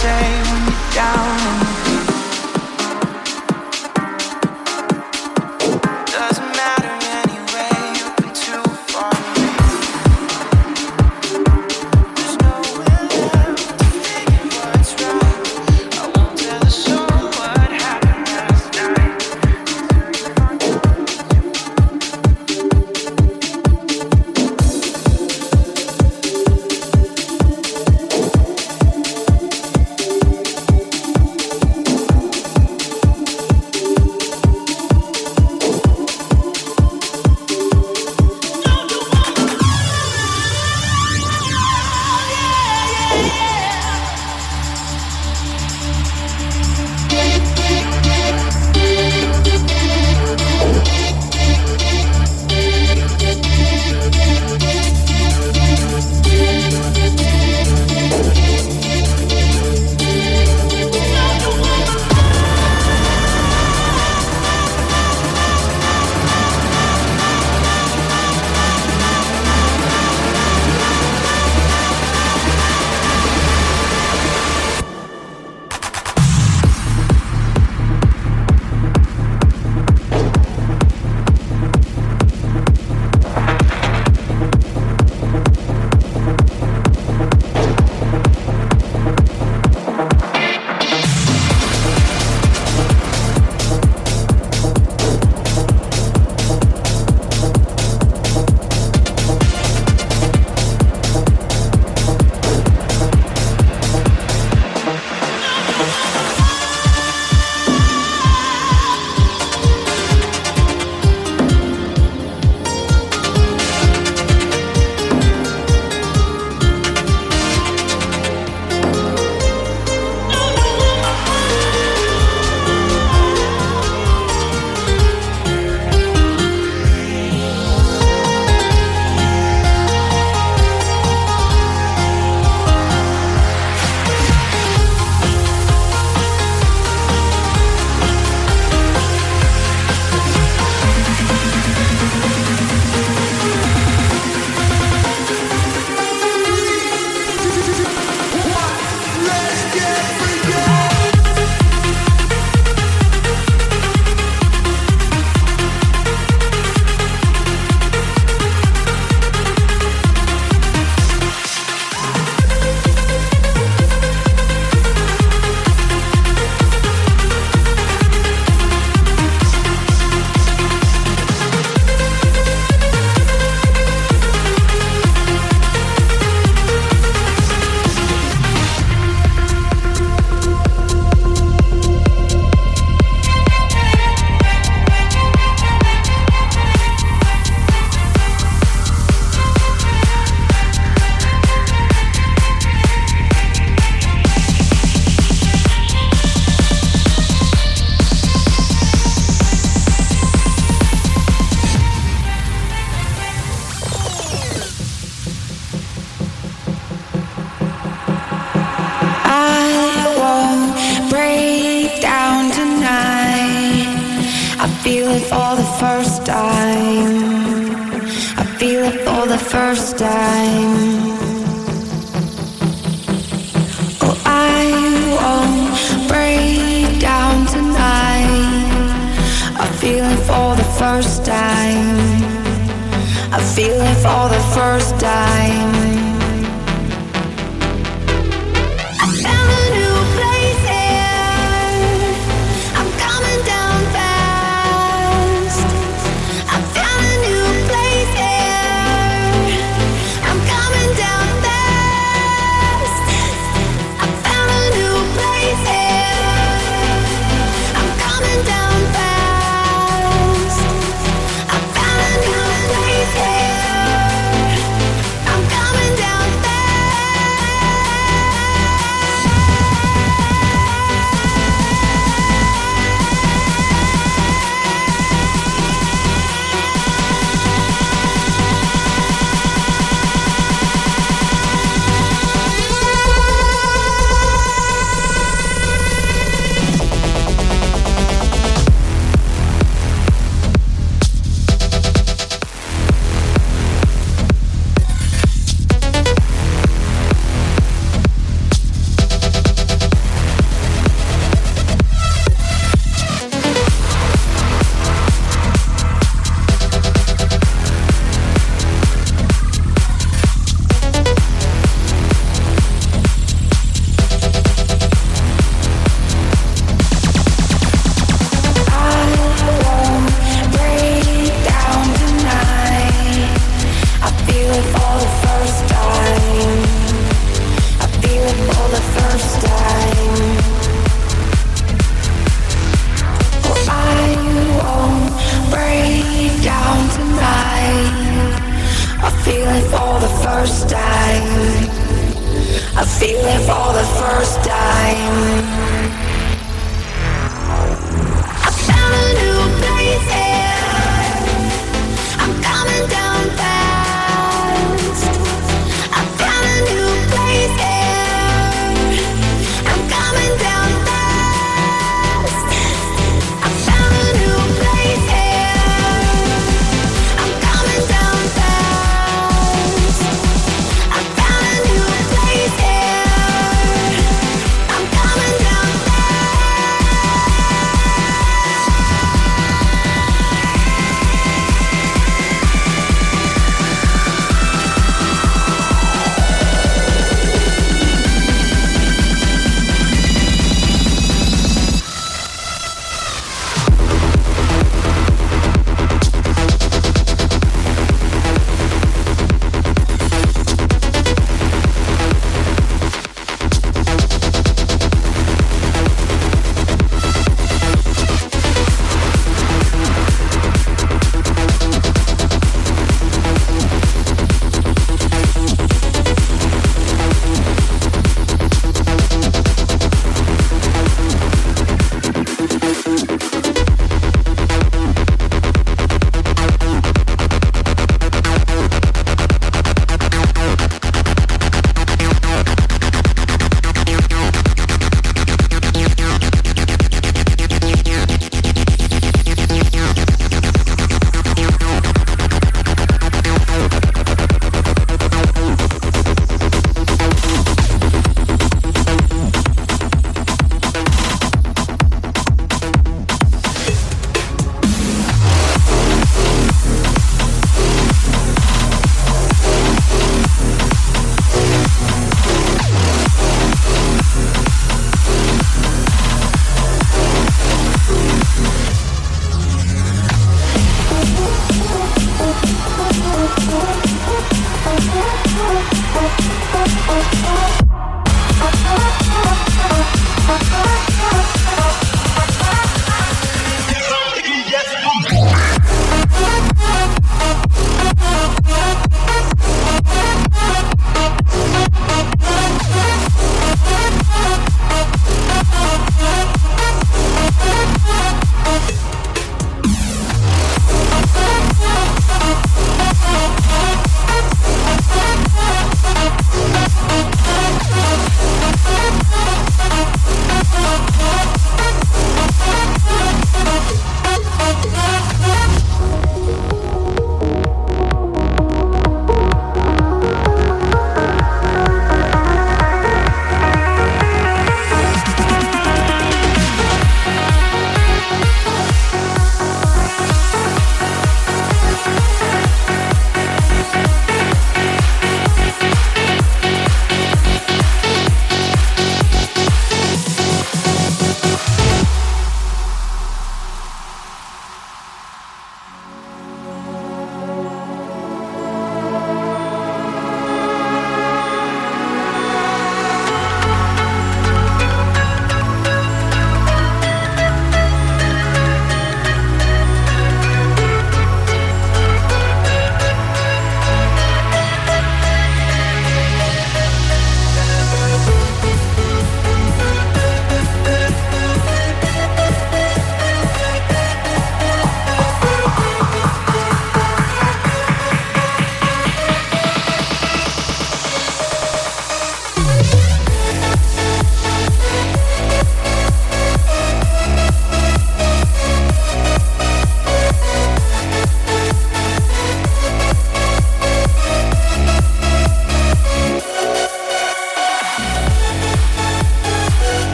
same.